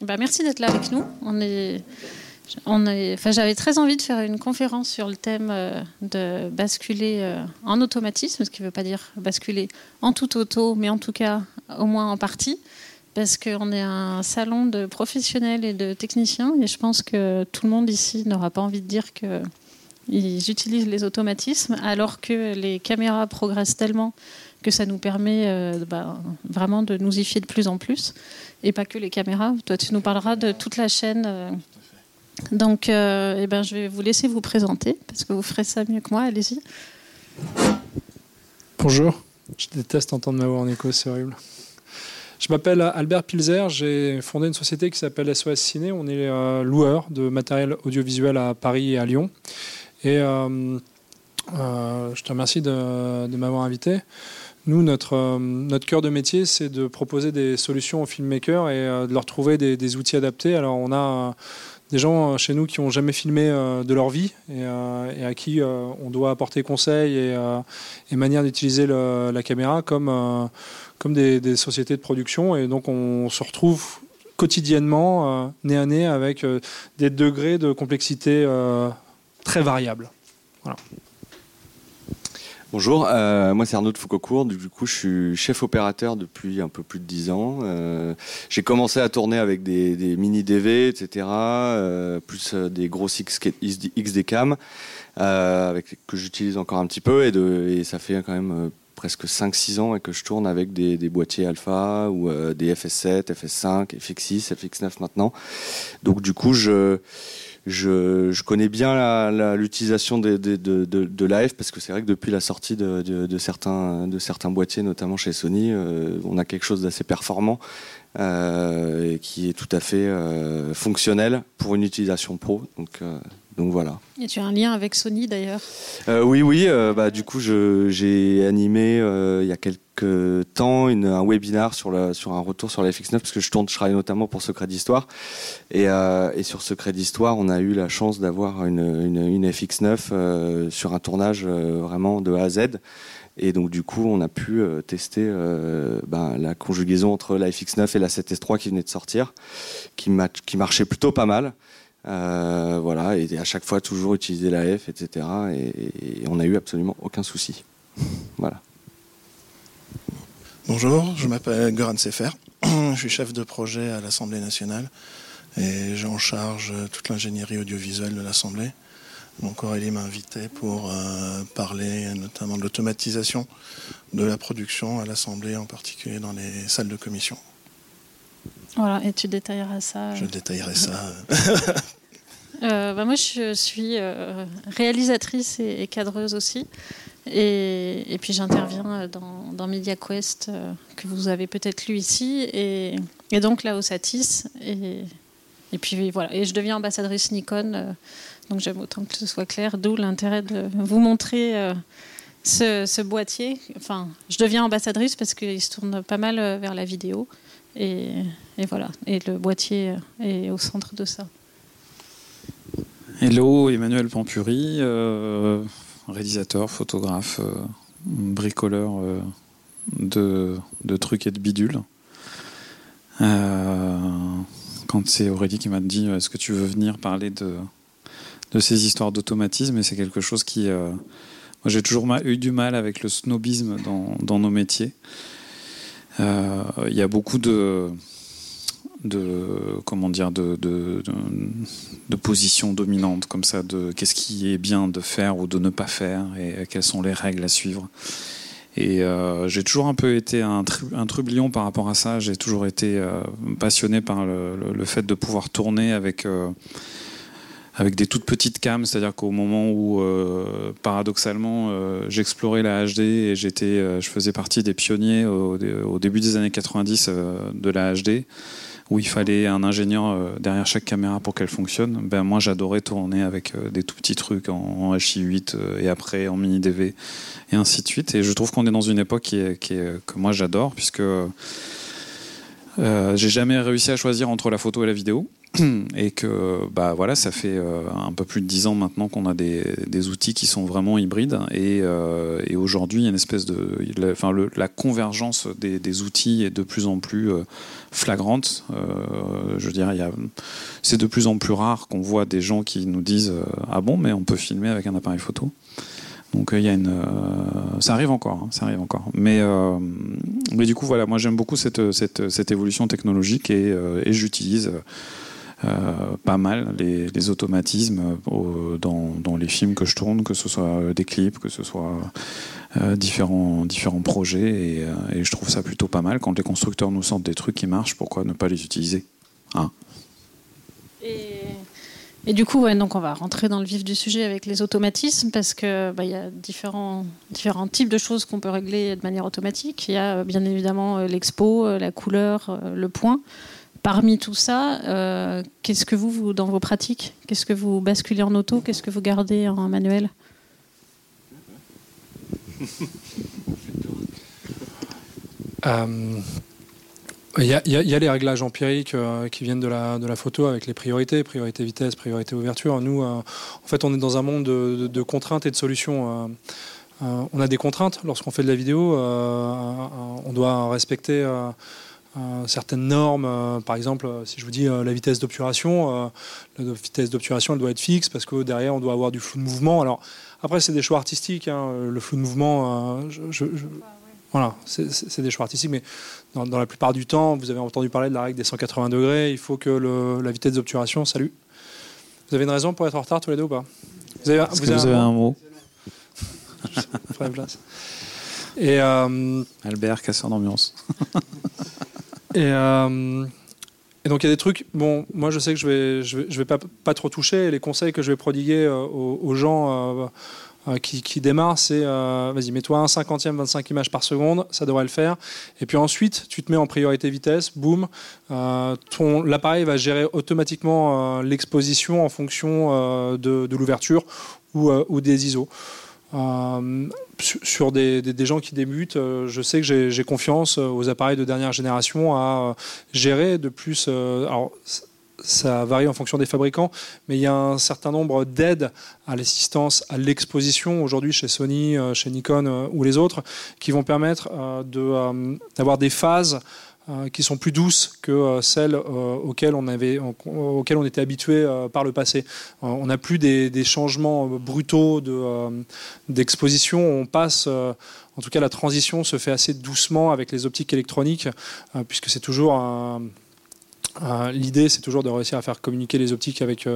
bah, merci d'être là avec nous. On est, j'avais très envie de faire une conférence sur le thème euh, de basculer euh, en automatisme, ce qui ne veut pas dire basculer en tout auto, mais en tout cas au moins en partie, parce qu'on est un salon de professionnels et de techniciens, et je pense que tout le monde ici n'aura pas envie de dire qu'ils utilisent les automatismes, alors que les caméras progressent tellement que ça nous permet euh, bah, vraiment de nous y fier de plus en plus. Et pas que les caméras. Toi, tu nous parleras de toute la chaîne. Euh. Donc, euh, eh ben, je vais vous laisser vous présenter, parce que vous ferez ça mieux que moi. Allez-y. Bonjour. Je déteste entendre ma voix en écho, c'est horrible. Je m'appelle Albert Pilzer, j'ai fondé une société qui s'appelle SOS Ciné. On est loueur de matériel audiovisuel à Paris et à Lyon. Et je te remercie de, de m'avoir invité. Nous, notre, euh, notre cœur de métier, c'est de proposer des solutions aux filmmakers et euh, de leur trouver des, outils adaptés. Alors, on a euh, des gens chez nous qui n'ont jamais filmé de leur vie et, à qui on doit apporter conseils et, et manière d'utiliser la caméra comme, comme des, sociétés de production. Et donc, on se retrouve quotidiennement, nez à nez, avec des degrés de complexité très variables. Bonjour, euh, moi c'est Arnaud de Foucault-Court, du coup je suis chef opérateur depuis un peu plus de 10 ans. Euh, j'ai commencé à tourner avec des, mini DV, etc., euh, plus des grosses XD cam, avec, que j'utilise encore un petit peu, et, de, et ça fait quand même presque 5-6 ans que je tourne avec des, des boîtiers alpha ou des FS7, FS5, FX6, FX9 maintenant. Donc du coup je je, connais bien l'utilisation de, de, l'AF parce que c'est vrai que depuis la sortie de, certains, de boîtiers, notamment chez Sony, euh, on a quelque chose d'assez performant euh, et qui est tout à fait euh, fonctionnel pour une utilisation pro. Donc voilà. Et tu as un lien avec Sony d'ailleurs Oui, oui. bah, du coup, j'ai animé il y a quelques temps une, un webinar sur, un retour sur la FX9 parce que je tourne, je travaille notamment pour Secret d'Histoire et, euh, et, sur Secret d'Histoire, on a eu la chance d'avoir une, une, FX9 euh, sur un tournage euh, vraiment de A à Z. Et donc du coup, on a pu tester ben, la conjugaison entre la FX9 et la 7S3 qui venait de sortir, qui, qui marchait plutôt pas mal. Voilà, et à chaque fois toujours utiliser la F, etc. Et, et on n'a eu absolument aucun souci. voilà. Bonjour, je m'appelle Goran Sefer, je suis chef de projet à l'Assemblée nationale et j'ai en charge toute l'ingénierie audiovisuelle de l'Assemblée. Donc Aurélie m'a invité pour euh, parler notamment de l'automatisation de la production à l'Assemblée, en particulier dans les salles de commission. Voilà, et tu détailleras ça. Je détaillerai ça. Euh, bah, moi, je suis euh, réalisatrice et, cadreuse aussi. Et, puis j'interviens dans, dans MediaQuest, euh, que vous avez peut-être lu ici, et, donc là au Satis. Et, et, puis voilà, et je deviens ambassadrice Nikon, euh, donc j'aime autant que ce soit clair, d'où l'intérêt de vous montrer euh, ce, boîtier. Enfin, je deviens ambassadrice parce qu'il se tourne pas mal vers la vidéo, et, voilà, et le boîtier est au centre de ça. Hello, Emmanuel Pampuri réalisateur, photographe, euh, bricoleur euh, de, trucs et de bidules. Euh, quand c'est Aurélie qui m'a dit est-ce que tu veux venir parler de, ces histoires d'automatisme et c'est quelque chose qui moi j'ai toujours eu du mal avec le snobisme dans nos métiers il y a beaucoup de de comment dire de, de, de, comme ça de qu'est-ce qui est bien de faire ou de ne pas faire et quelles sont les règles à suivre. Et euh, j'ai toujours un peu été un, un, trublion par rapport à ça. J'ai toujours été euh, passionné par le, fait de pouvoir tourner avec euh, avec des toutes petites cams, c'est-à-dire qu'au moment où, paradoxalement, j'explorais la HD et j'étais, je faisais partie des pionniers au, début des années 90 de la HD, où il fallait un ingénieur euh, derrière chaque caméra pour qu'elle fonctionne, ben moi j'adorais tourner avec euh, des tout petits trucs en, HI8 euh, et après en mini DV et ainsi de suite. Et je trouve qu'on est dans une époque que moi j'adore puisque j'ai jamais réussi à choisir entre la photo et la vidéo. Et que bah voilà ça fait euh, un peu plus de dix ans maintenant qu'on a des, des, outils qui sont vraiment hybrides. Et, euh, et aujourd'hui il y a une espèce de enfin le, la convergence des, outils est de plus en plus euh, flagrante. Je y a c'est de plus en plus rare qu'on voit des gens qui nous disent ah bon mais on peut filmer avec un appareil photo donc il y a une, ça arrive encore, hein, ça arrive encore. Mais, mais du coup voilà, moi j'aime beaucoup cette, cette, cette, évolution technologique et, et j'utilise pas mal les, automatismes euh, dans, les films que je tourne, que ce soit des clips, que ce soit euh, différents, projets. Et, je trouve ça plutôt pas mal. Quand les constructeurs nous sortent des trucs qui marchent, pourquoi ne pas les utiliser hein? Et... Du coup, donc on va rentrer dans le vif du sujet avec les automatismes parce que bah, il y a différents types de choses qu'on peut régler de manière automatique. Il y a bien évidemment l'expo, la couleur, le point. Parmi tout ça, euh, qu'est-ce que vous, dans vos pratiques, qu'est-ce que vous basculez en auto, qu'est-ce que vous gardez en manuel? Euh, Il y, y, a les réglages empiriques euh, qui viennent de la, de la, photo avec les priorités, priorité vitesse, priorité ouverture. Nous, euh, en fait, on est dans un monde de, contraintes et de solutions. Euh, on a des contraintes lorsqu'on fait de la vidéo. on doit respecter euh, certaines normes. Euh, par exemple, euh, si je vous dis la vitesse d'obturation, la vitesse d'obturation, elle doit être fixe parce que derrière, on doit avoir du flou de mouvement. Alors, après, c'est des choix artistiques. Hein, le flou de mouvement, je, je, voilà, c'est des choix artistiques, mais dans, dans, la plupart du temps, vous avez entendu parler de la règle des 180 degrés. Il faut que le, la vitesse d'obturation, salut. Vous avez une raison pour être en retard tous les deux ou pas? Vous avez, vous avez, vous avez un, un mot? Et euh, Albert, casseur d'ambiance. Et, euh, et, donc il y a des trucs. Bon, moi je sais que je vais, je vais, pas, pas, trop toucher. Les conseils que je vais prodiguer euh, aux, gens euh, qui, démarrent, c'est vas-y, mets-toi un cinquantième, 25 images par seconde, ça devrait le faire. Et puis ensuite, tu te mets en priorité vitesse, boum. l'appareil va gérer automatiquement l'exposition en fonction de, l'ouverture ou, ou, des ISO. Euh, sur des, gens qui débutent, euh, je sais que j'ai confiance euh, aux appareils de dernière génération à gérer de plus. alors, ça varie en fonction des fabricants, mais il y a un certain nombre d'aides à l'assistance, à l'exposition aujourd'hui chez Sony, chez Nikon ou les autres, qui vont permettre d'avoir des phases qui sont plus douces que euh, celles euh, auxquelles on, était habitué par le passé. on n'a plus des, changements brutaux d'exposition. on passe, en tout cas la transition se fait assez doucement avec les optiques électroniques, puisque c'est toujours L'idée, c'est toujours de réussir à faire communiquer les optiques avec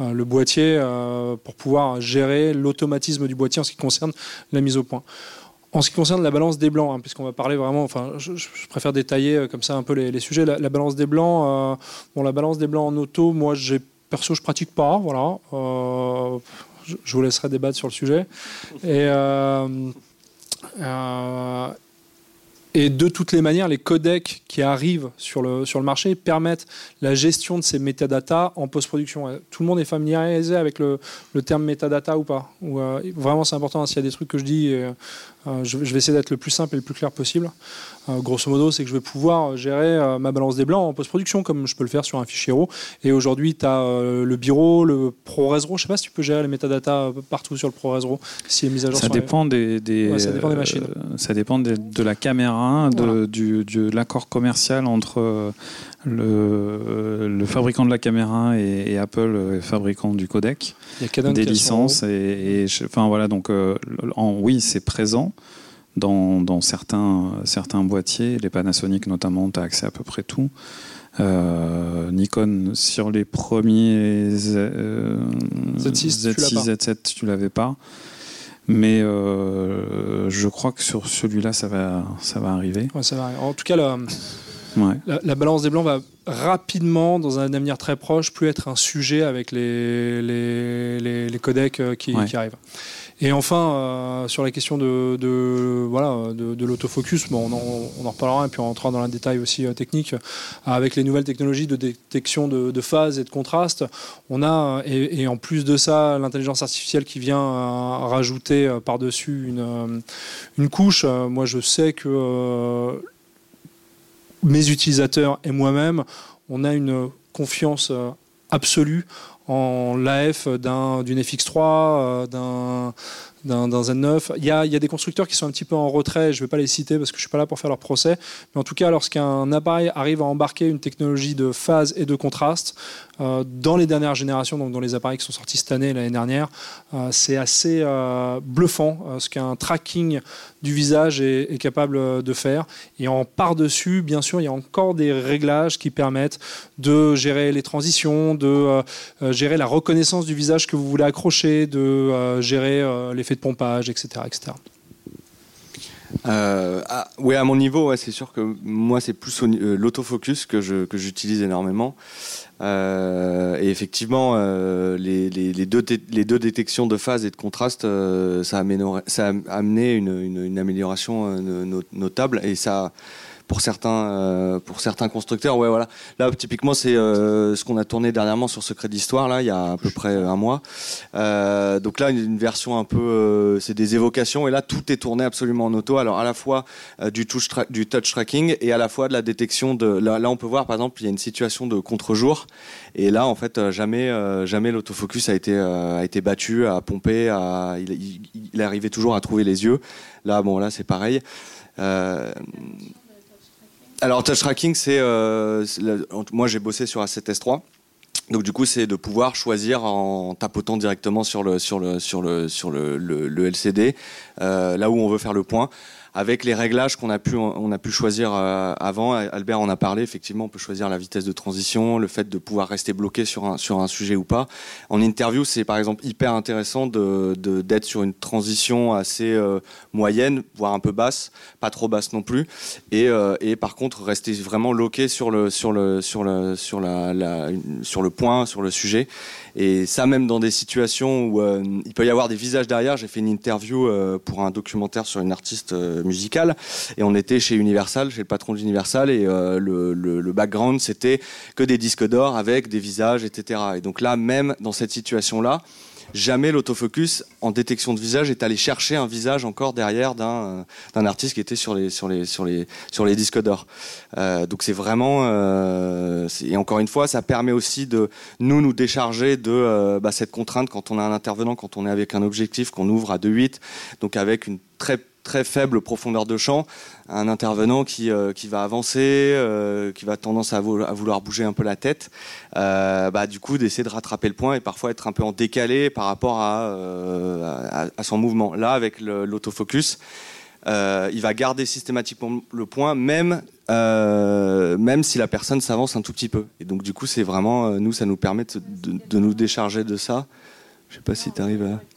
le boîtier pour pouvoir gérer l'automatisme du boîtier en ce qui concerne la mise au point. En ce qui concerne la balance des blancs, hein, puisqu'on va parler vraiment, enfin, je, préfère détailler euh, comme ça un peu les, sujets. La, la, balance des blancs, euh, bon, la balance des blancs en auto, moi, perso, je pratique pas, voilà. Euh, je, vous laisserai débattre sur le sujet. Et, de toutes les manières, les codecs qui arrivent sur le, sur le marché permettent la gestion de ces métadatas en post-production. Tout le monde est familiarisé avec le, le terme métadata ou pas? Vraiment, c'est important. S'il y a des trucs que je dis, je, je, vais essayer d'être le plus simple et le plus clair possible. Euh, grosso modo, c'est que je vais pouvoir gérer euh, ma balance des blancs en post-production comme je peux le faire sur un fichier RAW. Et aujourd'hui, tu as euh, le bureau, le ProRes RAW. Je sais pas si tu peux gérer les métadatas partout sur le ProRes RAW. Si mis à jour ça, dépend les... des, des ouais, ça dépend des machines. ça dépend de, de la caméra, de, voilà. du, de l'accord commercial entre le, le, fabricant de la caméra et, et Apple, fabricant du codec, des licences. Et, et, enfin voilà, donc en, oui, c'est présent dans, dans, certains, certains boîtiers, les Panasonic notamment, tu as accès à peu près tout. Euh, Nikon, sur les premiers euh, Z6, Z6 Z7, tu l'avais pas. Mais euh, je crois que sur celui-là, ça va, ça va arriver. Ouais, ça va arriver. En tout cas, la, ouais. la, la, balance des blancs va rapidement, dans un avenir très proche, plus être un sujet avec les, les, les, les codecs qui, ouais. qui arrivent. Et enfin, euh, sur la question de, voilà, de, l'autofocus, bon, on, en, reparlera et puis on rentrera dans le détail aussi euh, technique. Avec les nouvelles technologies de détection de, phase et de contraste, on a, et, et en plus de ça, l'intelligence artificielle qui vient euh, rajouter par-dessus une, une couche. moi, je sais que mes utilisateurs et moi-même, on a une confiance absolue en l'AF d'une FX3, d'un d'un Z9. Il y, a, il y, a, des constructeurs qui sont un petit peu en retrait, je ne vais pas les citer parce que je ne suis pas là pour faire leur procès, mais en tout cas, lorsqu'un appareil arrive à embarquer une technologie de phase et de contraste, euh, dans les dernières générations, donc dans les appareils qui sont sortis cette année, l'année dernière, euh, c'est assez euh, bluffant ce qu'un tracking du visage est, est, capable de faire. Et en par-dessus, bien sûr, il y a encore des réglages qui permettent de gérer les transitions, de gérer la reconnaissance du visage que vous voulez accrocher, de gérer l'effet de pompage, etc. etc. Euh, ouais, à mon niveau, c'est sûr que moi, c'est plus l'autofocus que j'utilise énormément. Euh, et effectivement, euh, les, deux détections de phase et de contraste, euh, ça, a amené une, une amélioration notable et ça pour certains, euh, pour certains constructeurs. Ouais, voilà. Là, typiquement, c'est euh, ce qu'on a tourné dernièrement sur Secret d'Histoire, là, il y a à peu près un mois. Euh, donc là, une version un peu, c'est des évocations, et là, tout est tourné absolument en auto. Alors, à la fois du, touch du touch tracking et à la fois de la détection de. Là, on peut voir, par exemple, il y a une situation de contre-jour, et là, en fait, jamais, jamais l'autofocus a été, a été battu, a pompé, il, il, arrivait toujours à trouver les yeux. Là, bon, là, c'est pareil. Euh, alors, touch tracking, c'est. Euh, moi, j'ai bossé sur A7S3. Donc du coup, c'est de pouvoir choisir en tapotant directement sur le sur le sur le sur le, LCD euh, là où on veut faire le point avec les réglages qu'on a pu on a pu choisir euh, avant. Albert en a parlé. Effectivement, on peut choisir la vitesse de transition, le fait de pouvoir rester bloqué sur un sur un sujet ou pas. En interview, c'est par exemple hyper intéressant d'être sur une transition assez euh, moyenne, voire un peu basse, pas trop basse non plus, et, euh, et par contre rester vraiment loqué sur le sur le sur le sur la, sur le point, sur le sujet. Et ça, même dans des situations où il peut y avoir des visages derrière. J'ai fait une interview pour un documentaire sur une artiste musicale et on était chez Universal, chez le patron d'Universal et le, le, background c'était que des disques d'or avec des visages, etc. Et donc là, même dans cette situation-là, jamais l'autofocus en détection de visage est allé chercher un visage encore derrière d'un d'un artiste qui était sur les sur les sur les sur les disques d'or. Euh, donc c'est vraiment euh, et encore une fois ça permet aussi de nous nous décharger de euh, bah, cette contrainte quand on a un intervenant quand on est avec un objectif qu'on ouvre à 2.8 donc avec une très très faible profondeur de champ, un intervenant qui, euh, qui va avancer, euh, qui va tendance à, vouloir bouger un peu la tête, euh, bah, du coup d'essayer de rattraper le point et parfois être un peu en décalé par rapport à, à, son mouvement. Là, avec l'autofocus, il va garder systématiquement le point, même, même si la personne s'avance un tout petit peu. Et donc du coup, c'est vraiment, nous, ça nous permet de, nous décharger de ça. Je sais pas si tu arrives à...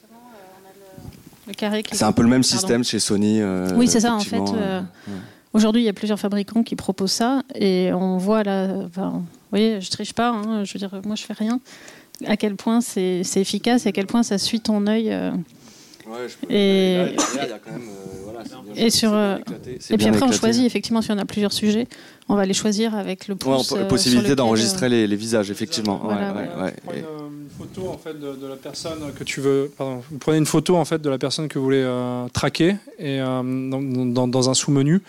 C'est un peu le même système chez Sony. Euh, oui, c'est ça en fait. Euh, aujourd'hui, il y a plusieurs fabricants qui proposent ça et on voit là. Enfin, oui, je triche pas. Hein, je veux dire, moi, je fais rien. À quel point c'est efficace et à quel point ça suit ton œil. Euh, ouais, je peux... Et, et sur et puis après on choisit effectivement si on a plusieurs sujets on va les choisir avec le pouce ouais, possibilité d'enregistrer les, les, visages effectivement voilà, ouais, ouais, ouais, photo en fait de, la personne que tu veux. Pardon, vous prenez une photo en fait de la personne que vous voulez euh, traquer et euh, dans, dans, un sous-menu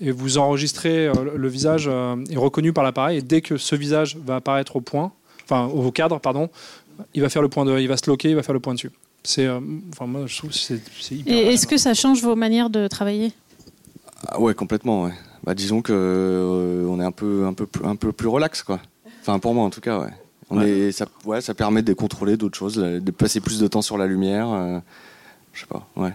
et vous enregistrez euh, le visage est reconnu par l'appareil et dès que ce visage va apparaître au point, enfin au cadre pardon, il va faire le point de, il va se loquer, il va faire le point dessus. C'est, enfin moi je trouve c'est, hyper. Et est-ce que ça change vos manières de travailler? Ah Ouais complètement. Ouais. Bah, disons que on est un peu un peu un peu plus relax quoi. Enfin pour moi en tout cas ouais. On Est, ça, ouais, ça permet de contrôler d'autres choses, de passer plus de temps sur la lumière. Euh, je sais pas, ouais.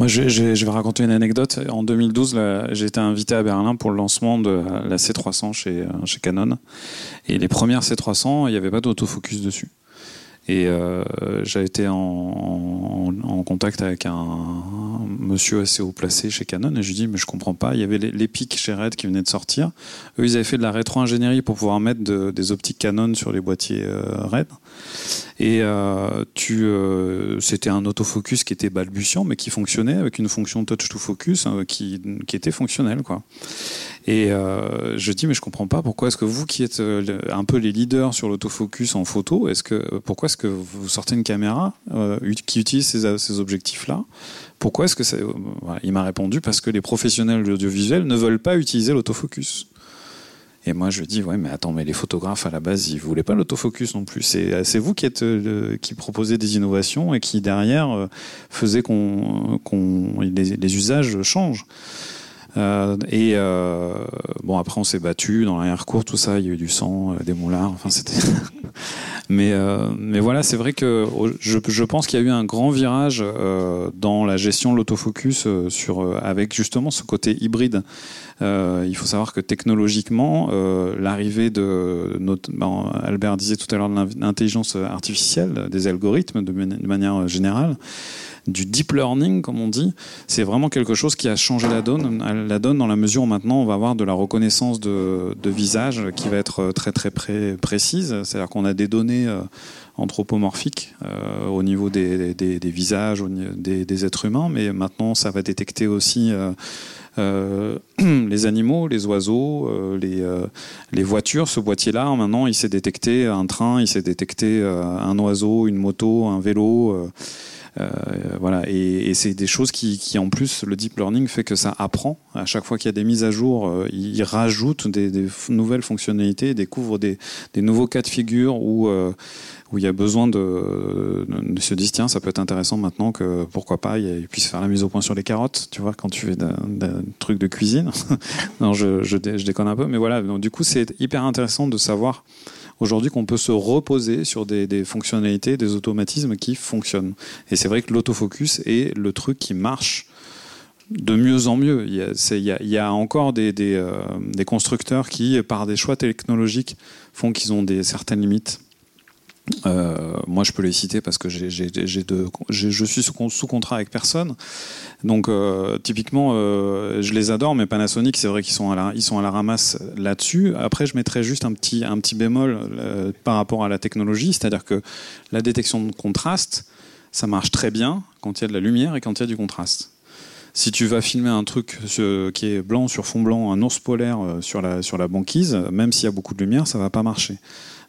Moi, je, je, je, vais raconter une anecdote. En 2012, j'ai été invité à Berlin pour le lancement de la C300 chez, chez Canon. Et les premières C300, il n'y avait pas d'autofocus dessus. Et euh, j'ai été en, contact avec un, monsieur assez haut placé chez Canon et je lui dis mais je comprends pas. Il y avait l'Epic chez Red qui venait de sortir. Eux ils avaient fait de la rétro-ingénierie pour pouvoir mettre de, des optiques Canon sur les boîtiers euh, Red. Et euh, euh, c'était un autofocus qui était balbutiant mais qui fonctionnait avec une fonction touch to focus hein, qui, était fonctionnelle. Et euh, je dis mais je comprends pas pourquoi est-ce que vous qui êtes euh, un peu les leaders sur l'autofocus en photo, est-ce que pourquoi est-ce que vous sortez une caméra euh, qui utilise ces, objectifs-là? Pourquoi est-ce que ça Il m'a répondu parce que les professionnels de l'audiovisuel ne veulent pas utiliser l'autofocus. Et moi, je dis, ouais, mais attends, mais les photographes, à la base, ils voulaient pas l'autofocus non plus. C'est vous qui êtes qui proposez des innovations et qui, derrière, faisait qu'on les, usages changent. Euh, et euh, bon, après, on s'est battu dans l'arrière-cour, tout ça. Il y a eu du sang, euh, des moulards. Enfin, c'était. mais, mais voilà, c'est vrai que je, je pense qu'il y a eu un grand virage dans la gestion de l'autofocus sur, avec justement ce côté hybride. il faut savoir que technologiquement, l'arrivée de notre, ben, Albert disait tout à l'heure de l'intelligence artificielle, des algorithmes de manière générale, du deep learning, comme on dit, c'est vraiment quelque chose qui a changé la donne, la donne dans la mesure où maintenant on va avoir de la reconnaissance de, visage qui va être très très précise. C'est-à-dire qu'on a des données euh, anthropomorphiques euh, au niveau des, visages, des, êtres humains, mais maintenant ça va détecter aussi euh, les animaux, les oiseaux, les, les, voitures. Ce boîtier-là, maintenant, il s'est détecté un train, il s'est détecté un oiseau, une moto, un vélo. Euh, voilà, et, c'est des choses qui, en plus, le deep learning fait que ça apprend. À chaque fois qu'il y a des mises à jour, euh, il rajoute des, nouvelles fonctionnalités, découvre des, nouveaux cas de figure où euh, il y a besoin de, se dire tiens ça peut être intéressant maintenant que pourquoi pas il puisse faire la mise au point sur les carottes tu vois quand tu fais un truc de cuisine. Non je, je, déconne un peu mais voilà. Donc, du coup c'est hyper intéressant de savoir aujourd'hui qu'on peut se reposer sur des, fonctionnalités, des automatismes qui fonctionnent. Et c'est vrai que l'autofocus est le truc qui marche de mieux en mieux. Il y a, encore des, euh, des, constructeurs qui, par des choix technologiques, font qu'ils ont des certaines limites. Euh, moi, je peux les citer parce que je suis sous, contrat avec personne. Donc, euh, typiquement, euh, je les adore, mais Panasonic, c'est vrai qu'ils sont, à la, ramasse là-dessus. Après, je mettrais juste un petit, un petit bémol par rapport à la technologie, c'est-à-dire que la détection de contraste, ça marche très bien quand il y a de la lumière et quand il y a du contraste. Si tu vas filmer un truc qui est blanc sur fond blanc, un ours polaire sur la, sur la banquise, même s'il y a beaucoup de lumière, ça va pas marcher.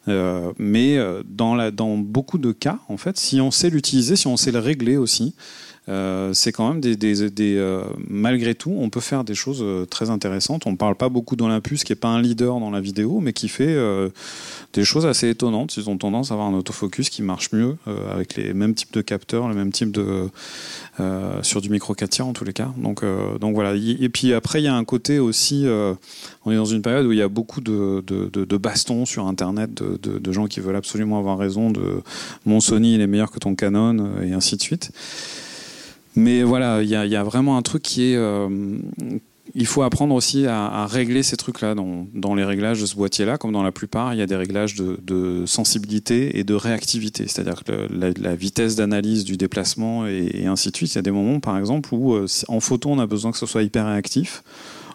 Euh, mais euh, dans, dans beaucoup de cas, en fait, si on sait l'utiliser, si on sait le régler aussi, euh, c'est quand même des, des, malgré tout, on peut faire des choses très intéressantes. On ne parle pas beaucoup d'Olympus, qui n'est pas un leader dans la vidéo, mais qui fait des choses assez étonnantes. Ils ont tendance à avoir un autofocus qui marche mieux avec les mêmes types de capteurs, le même type de sur du micro 4 tiers en tous les cas. Donc, donc voilà. Et puis après, il y a un côté aussi. on est dans une période où il y a beaucoup de, de, de bastons sur Internet, de, de, gens qui veulent absolument avoir raison de mon Sony il est meilleur que ton Canon et ainsi de suite. Mais voilà, il y, a vraiment un truc qui est euh, il faut apprendre aussi à, régler ces trucs-là dans, dans, les réglages de ce boîtier-là, comme dans la plupart, il y a des réglages de, sensibilité et de réactivité, c'est-à-dire que la, vitesse d'analyse du déplacement et, ainsi de suite. Il y a des moments, par exemple, où euh, en photo, on a besoin que ce soit hyper réactif.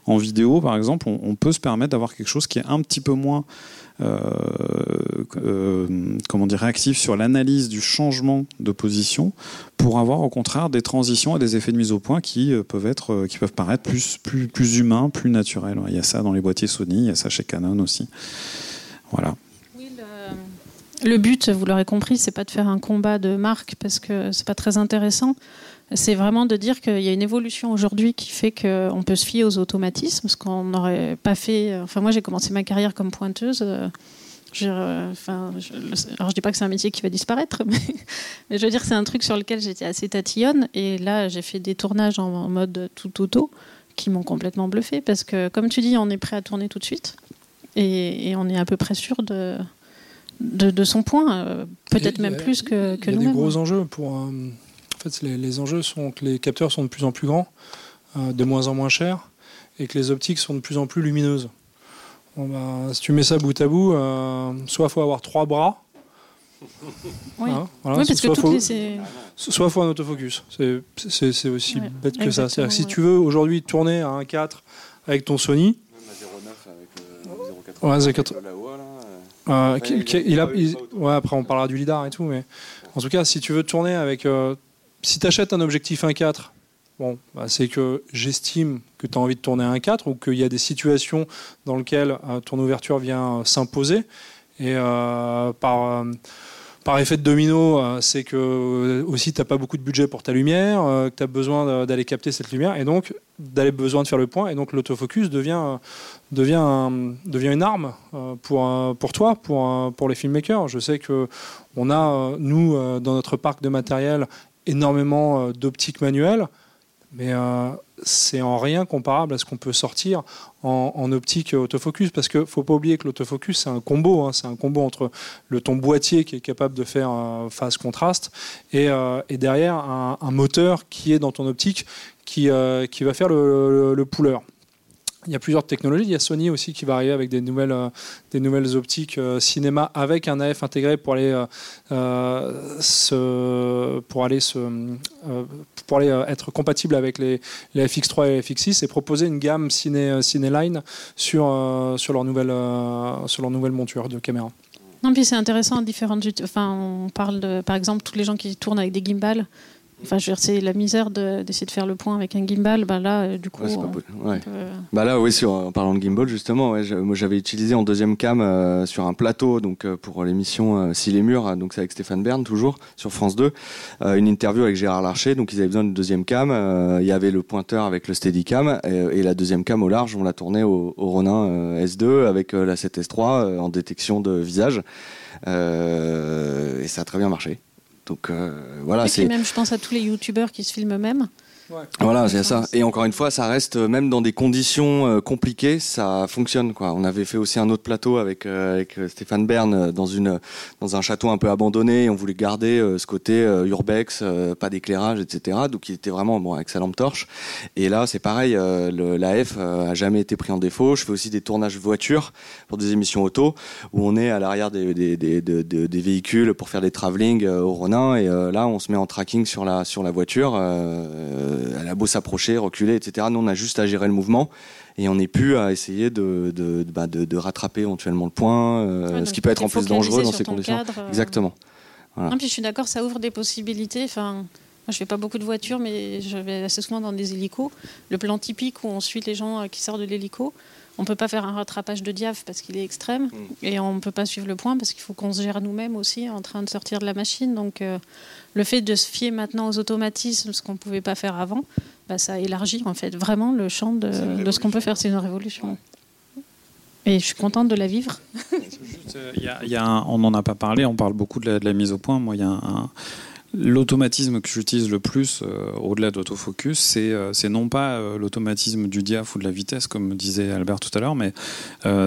En vidéo, par exemple, on, peut se permettre d'avoir quelque chose qui est un petit peu moins euh, euh, comment dire, réactif sur l'analyse du changement de position pour avoir au contraire des transitions et des effets de mise au point qui euh, peuvent, être, qui peuvent paraître plus, plus, plus humains, plus naturels. Il y a ça dans les boîtiers Sony, il y a ça chez Canon aussi. Voilà. le... but, vous l'aurez compris, c'est pas de faire un combat de marque parce que c'est pas très intéressant c'est vraiment de dire qu'il y a une évolution aujourd'hui qui fait qu'on peut se fier aux automatismes, ce qu'on n'aurait pas fait. Enfin, moi, j'ai commencé ma carrière comme pointeuse. Euh, je, enfin, je, alors, je dis pas que c'est un métier qui va disparaître, mais, je veux dire, c'est un truc sur lequel j'étais assez tatillonne. Et là, j'ai fait des tournages en, mode tout auto qui m'ont complètement bluffé parce que, comme tu dis, on est prêt à tourner tout de suite et, on est à peu près sûr de, de, son point, euh, peut-être même plus que, que nous-mêmes. Il y a des gros enjeux pour. Euh, les, enjeux sont que les capteurs sont de plus en plus grands, euh, de moins en moins chers, et que les optiques sont de plus en plus lumineuses. Bah, si tu mets ça bout à bout, euh, soit il faut avoir trois bras, oui. Hein, parce que soit, faut, soit faut un autofocus. C'est aussi bête que ça. C'est-à-dire que si tu veux aujourd'hui tourner à 1.4 avec ton Sony. Même à 0.9 avec le après on parlera du lidar et tout, mais en tout cas, si tu veux tourner avec euh, si tu achètes un objectif 1.4, bon, bah, c'est que j'estime que tu as envie de tourner 1.4 ou qu'il y a des situations dans lesquelles euh, ton ouverture vient euh, s'imposer. Et euh, par, par effet de domino, c'est que aussi tu n'as pas beaucoup de budget pour ta lumière, que tu as besoin d'aller capter cette lumière, et donc d'aller besoin de faire le point, et donc l'autofocus devient, devient, devient une arme pour, pour toi, pour, pour les filmmakers. Je sais que on a, nous, dans notre parc de matériel, énormément d'optiques manuelles, mais c'est en rien comparable à ce qu'on peut sortir en, optique autofocus parce qu'il ne faut pas oublier que l'autofocus c'est un combo, hein. c'est un combo entre le ton boîtier qui est capable de faire phase contraste et, euh, derrière un, moteur qui est dans ton optique qui, euh, qui va faire le, le, il y a plusieurs technologies. Il y a Sony aussi qui va arriver avec des nouvelles, euh, des nouvelles optiques euh, cinéma avec un AF intégré pour aller, euh, pour aller, se, pour aller être compatible avec les, les, FX3 et les FX6 et proposer une gamme ciné, Cinéline sur, sur, leur nouvelle, sur leur nouvelle monture de caméra. Non, puis c'est intéressant, différentes. Enfin, on parle par exemple, tous les gens qui tournent avec des gimbals. Enfin, je veux dire, c'est la misère d'essayer de, faire le point avec un gimbal. Bah là, euh, du coup. Bah là, oui, sur, en parlant de gimbal, justement, moi j'avais utilisé en deuxième cam euh, sur un plateau donc euh, pour l'émission Si les murs, donc c'est avec Stéphane Bern toujours sur France 2, une interview avec Gérard Larcher. Donc ils avaient besoin d'une deuxième cam. il y avait le pointeur avec le Steadicam et, et la deuxième cam au large, on l'a tournée au, au Ronin S2 avec la 7S3 en détection de visage. et ça a très bien marché. Donc euh, voilà, c'est. Même, je pense à tous les youtubeurs qui se filment eux-mêmes. Voilà, c'est ça. Et encore une fois, ça reste euh, même dans des conditions euh, compliquées, ça fonctionne quoi. On avait fait aussi un autre plateau avec, euh, avec Stéphane Bern dans une dans un château un peu abandonné. on voulait garder ce côté urbex, pas d'éclairage, etc. Donc il était vraiment bon avec sa lampe torche. Et là, c'est pareil. Le, la F a jamais été pris en défaut. Je fais aussi des tournages voitures pour des émissions auto où on est à l'arrière des, des, des, des, des, véhicules pour faire des travelling au Ronin. Et là, on se met en tracking sur la sur la voiture. Euh, elle a beau s'approcher, reculer, etc. Nous, on a juste à gérer le mouvement et on n'est plus à essayer de, de, bah, de, rattraper éventuellement le point, euh, ce qui peut être en plus dangereux dans ces conditions. Euh. Exactement. Voilà. puis je suis d'accord, ça ouvre des possibilités. Enfin, moi, je fais pas beaucoup de voitures, mais je vais assez souvent dans des hélicos. Le plan typique où on suit les gens qui sortent de l'hélico, on ne peut pas faire un rattrapage de diaph parce qu'il est extrême mm. et on ne peut pas suivre le point parce qu'il faut qu'on se gère nous-mêmes aussi en train de sortir de la machine. Donc le fait de se fier maintenant aux automatismes, ce qu'on ne pouvait pas faire avant, bah, ça élargit en fait vraiment le champ de, ce qu'on peut faire. C'est une révolution. Et je suis contente de la vivre. Euh, y on n'en a pas parlé, on parle beaucoup de la, mise au point. Moi, il y a un L'automatisme que j'utilise le plus, euh, au-delà d'autofocus, c'est euh, non pas euh, l'automatisme du diaph ou de la vitesse, comme disait Albert tout à l'heure, mais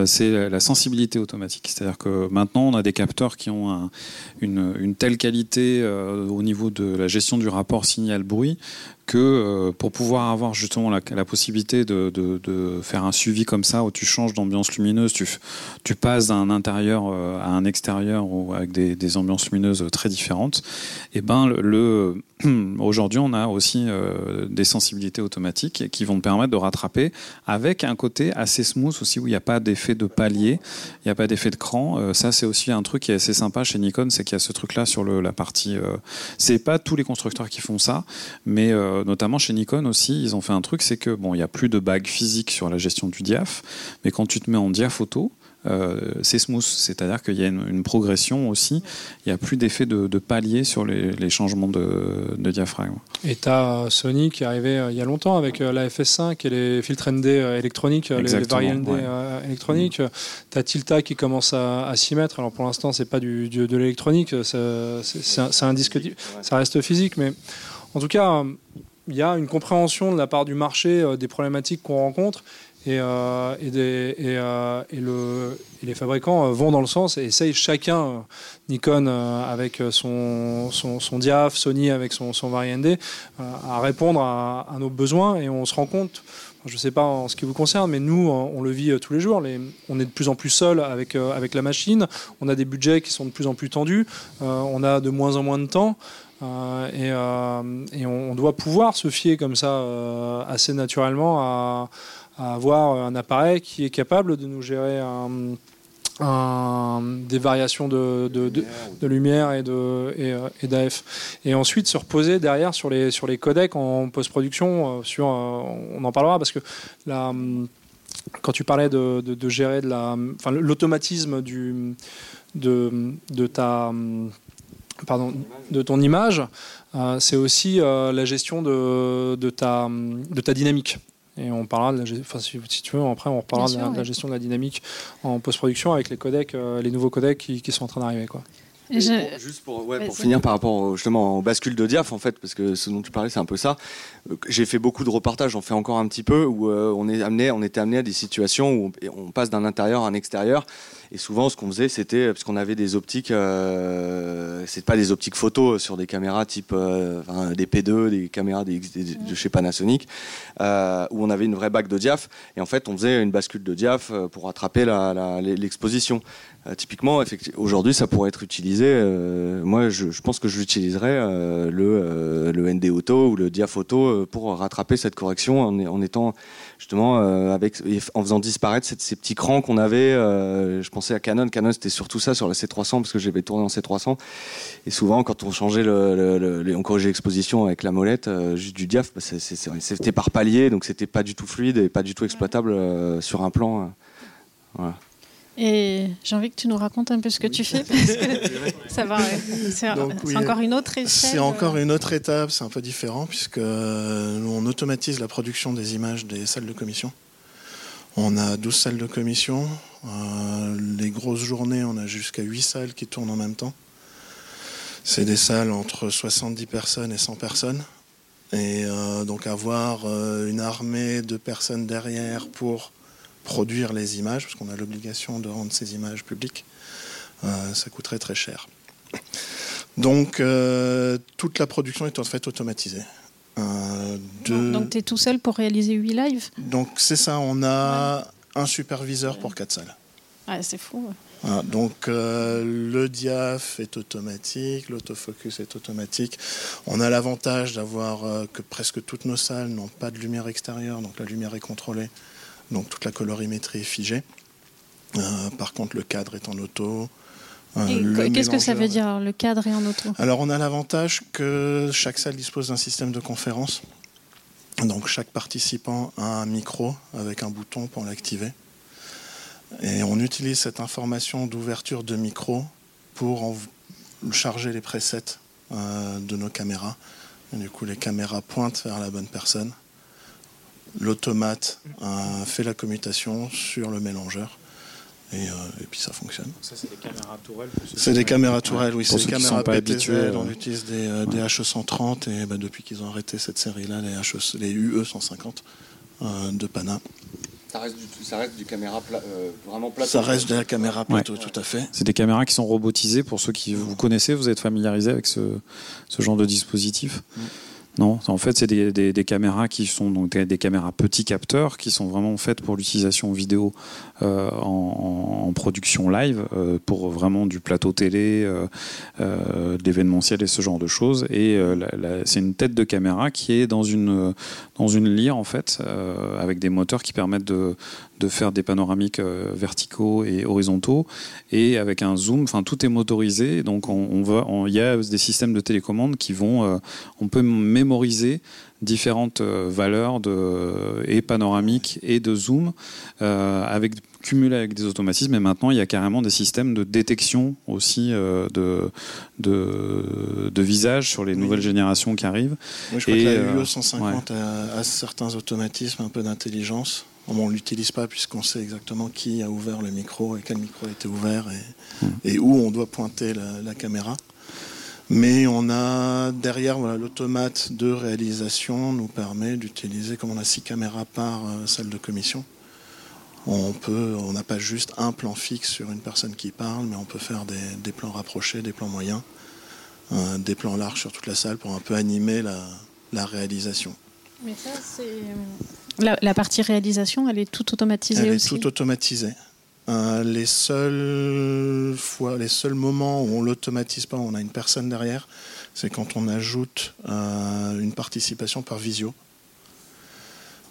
c'est la sensibilité automatique. C'est-à-dire que maintenant, on a des capteurs qui ont une, une, telle qualité au niveau de la gestion du rapport signal-bruit que euh, pour pouvoir avoir justement la, possibilité de, faire un suivi comme ça, où tu changes d'ambiance lumineuse, tu, tu passes d'un intérieur euh, à un extérieur ou avec des, ambiances lumineuses très différentes, et eh ben le, aujourd'hui on a aussi euh, des sensibilités automatiques qui vont te permettre de rattraper avec un côté assez smooth aussi où il n'y a pas d'effet de palier, il n'y a pas d'effet de cran. ça c'est aussi un truc qui est assez sympa chez Nikon, c'est qu'il y a ce truc là sur la partie. c'est pas tous les constructeurs qui font ça, mais euh, notamment chez Nikon aussi, ils ont fait un truc, c'est que bon, il n'y a plus de bague physique sur la gestion du diaph, mais quand tu te mets en diaphoto, euh, c'est smooth, c'est-à-dire qu'il y a une, progression aussi, il n'y a plus d'effet de, palier sur les, changements de, diaphragme. Et tu as Sony qui est arrivé euh, il y a longtemps avec la FS5 et les filtres ND électroniques, les, variants ND électroniques. Tu as Tilta qui commence à, s'y mettre. Alors pour l'instant, c'est pas du, de l'électronique, c'est un disque, ça reste physique, mais en tout cas, il y a une compréhension de la part du marché euh, des problématiques qu'on rencontre et, euh, euh, les fabricants vont dans le sens et essayent chacun, Nikon avec son, son, Diaph, Sony avec son, son à répondre à, nos besoins et on se rend compte, je ne sais pas en ce qui vous concerne, mais nous, on le vit tous les jours, on est de plus en plus seul avec, avec la machine, on a des budgets qui sont de plus en plus tendus, on a de moins en moins de temps. Euh, euh, et, on, doit pouvoir se fier comme ça euh, assez naturellement à, avoir un appareil qui est capable de nous gérer des variations de, lumière et de et, d'AF. Et ensuite se reposer derrière sur les sur les codecs en post-production sur on en parlera parce que quand tu parlais de, gérer de la enfin l'automatisme du de, de ta pardon, de ton image, c'est aussi la gestion de, de, ta, de ta dynamique. Et on parlera de la, enfin, si, tu veux, après on reparlera de, la, gestion de la dynamique en post-production avec les codecs, les nouveaux codecs qui, qui sont en train d'arriver. Quoi juste pour, pour finir par rapport justement au bascule de Diaf en fait, parce que ce dont tu parlais c'est un peu ça. Euh, j'ai fait beaucoup de reportages, j'en fais encore un petit peu, où euh, on, est amené, on était amené à des situations où on, passe d'un intérieur à un extérieur. Et souvent, ce qu'on faisait, c'était parce qu'on avait des optiques, euh, c'est pas des optiques photo sur des caméras type euh, des P2, des caméras de chez Panasonic, où on avait une vraie bague de diaph. Et en fait, on faisait une bascule de diaph pour rattraper l'exposition. Euh, typiquement, aujourd'hui, ça pourrait être utilisé. Euh, moi, je, pense que je l'utiliserais euh, le, le ND Auto ou le Diaphoto pour rattraper cette correction en, en étant justement avec en faisant disparaître ces petits crans qu'on avait. je pensais à Canon. Canon, c'était surtout ça sur la C300 parce que j'avais tourné en C300. Et souvent, quand on changeait le, on corrigeait l'exposition avec la molette juste du diaph, bah, c'était par palier, donc c'était pas du tout fluide et pas du tout exploitable sur un plan. Voilà. Et j'ai envie que tu nous racontes un peu ce que tu fais, parce que ça va. C'est encore une autre étape. C'est encore une autre étape, c'est un peu différent, puisque euh, on automatise la production des images des salles de commission. On a 12 salles de commission. Euh, les grosses journées, on a jusqu'à 8 salles qui tournent en même temps. C'est des salles entre 70 personnes et 100 personnes. Et euh, donc avoir une armée de personnes derrière pour produire les images, parce qu'on a l'obligation de rendre ces images publiques, euh, ça coûterait très cher. Donc euh, toute la production est en fait automatisée. Euh, donc tu es tout seul pour réaliser 8 lives Donc c'est ça, on a un superviseur pour 4 salles. Ouais, c'est fou. donc le diaph est automatique, l'autofocus est automatique. On a l'avantage d'avoir que presque toutes nos salles n'ont pas de lumière extérieure, donc la lumière est contrôlée donc toute la colorimétrie est figée. Euh, par contre, le cadre est en auto. Euh, qu'est-ce que ça veut dire, le cadre est en auto? Alors, on a l'avantage que chaque salle dispose d'un système de conférence. Donc, chaque participant a un micro avec un bouton pour l'activer. Et on utilise cette information d'ouverture de micro pour charger les presets euh, de nos caméras. du coup, les caméras pointent vers la bonne personne l'automate a fait la commutation sur le mélangeur. Et, euh, puis ça fonctionne. Ça, c'est des caméras tourelles C'est des caméras tourelles, oui. C'est des caméras PTZ. On utilise des, euh, HE130 et bah, depuis qu'ils ont arrêté cette série-là, les, HE, les UE150 euh, de Pana. Ça reste, du, ça reste du caméra vraiment plateau. Ça reste de la caméra plateau, tout à fait. C'est des caméras qui sont robotisées. Pour ceux qui vous connaissez, vous êtes familiarisé avec ce, ce genre de dispositif. Mm. Non, en fait, c'est des, caméras qui sont donc des, caméras petits capteurs qui sont vraiment faites pour l'utilisation vidéo euh, en, production live, euh, pour vraiment du plateau télé, euh, d'événementiel et ce genre de choses. Et c'est une tête de caméra qui est dans une dans une lyre en fait, avec des moteurs qui permettent de, de faire des panoramiques verticaux et horizontaux et avec un zoom. Enfin, tout est motorisé. Donc, on, va, il y a des systèmes de télécommande qui vont, on peut mémoriser différentes euh, valeurs de, et panoramiques et de zoom euh, avec cumulé avec des automatismes et maintenant il y a carrément des systèmes de détection aussi euh, de, de, de visage sur les nouvelles générations qui arrivent. je crois et, que la UE 150 a, certains automatismes, un peu d'intelligence. on ne l'utilise pas puisqu'on sait exactement qui a ouvert le micro et quel micro a été ouvert et, hmm. et où on doit pointer la, la caméra. Mais on a derrière l'automate de réalisation nous permet d'utiliser, comme on a six caméras par euh, salle de commission, on peut, on n'a pas juste un plan fixe sur une personne qui parle, mais on peut faire des, plans rapprochés, des plans moyens, euh, des plans larges sur toute la salle pour un peu animer la, réalisation. Mais ça, c'est euh, la, partie réalisation, elle est toute automatisée elle aussi. est toute automatisée. Euh, les seuls moments où on l'automatise pas, on a une personne derrière, c'est quand on ajoute euh, une participation par visio.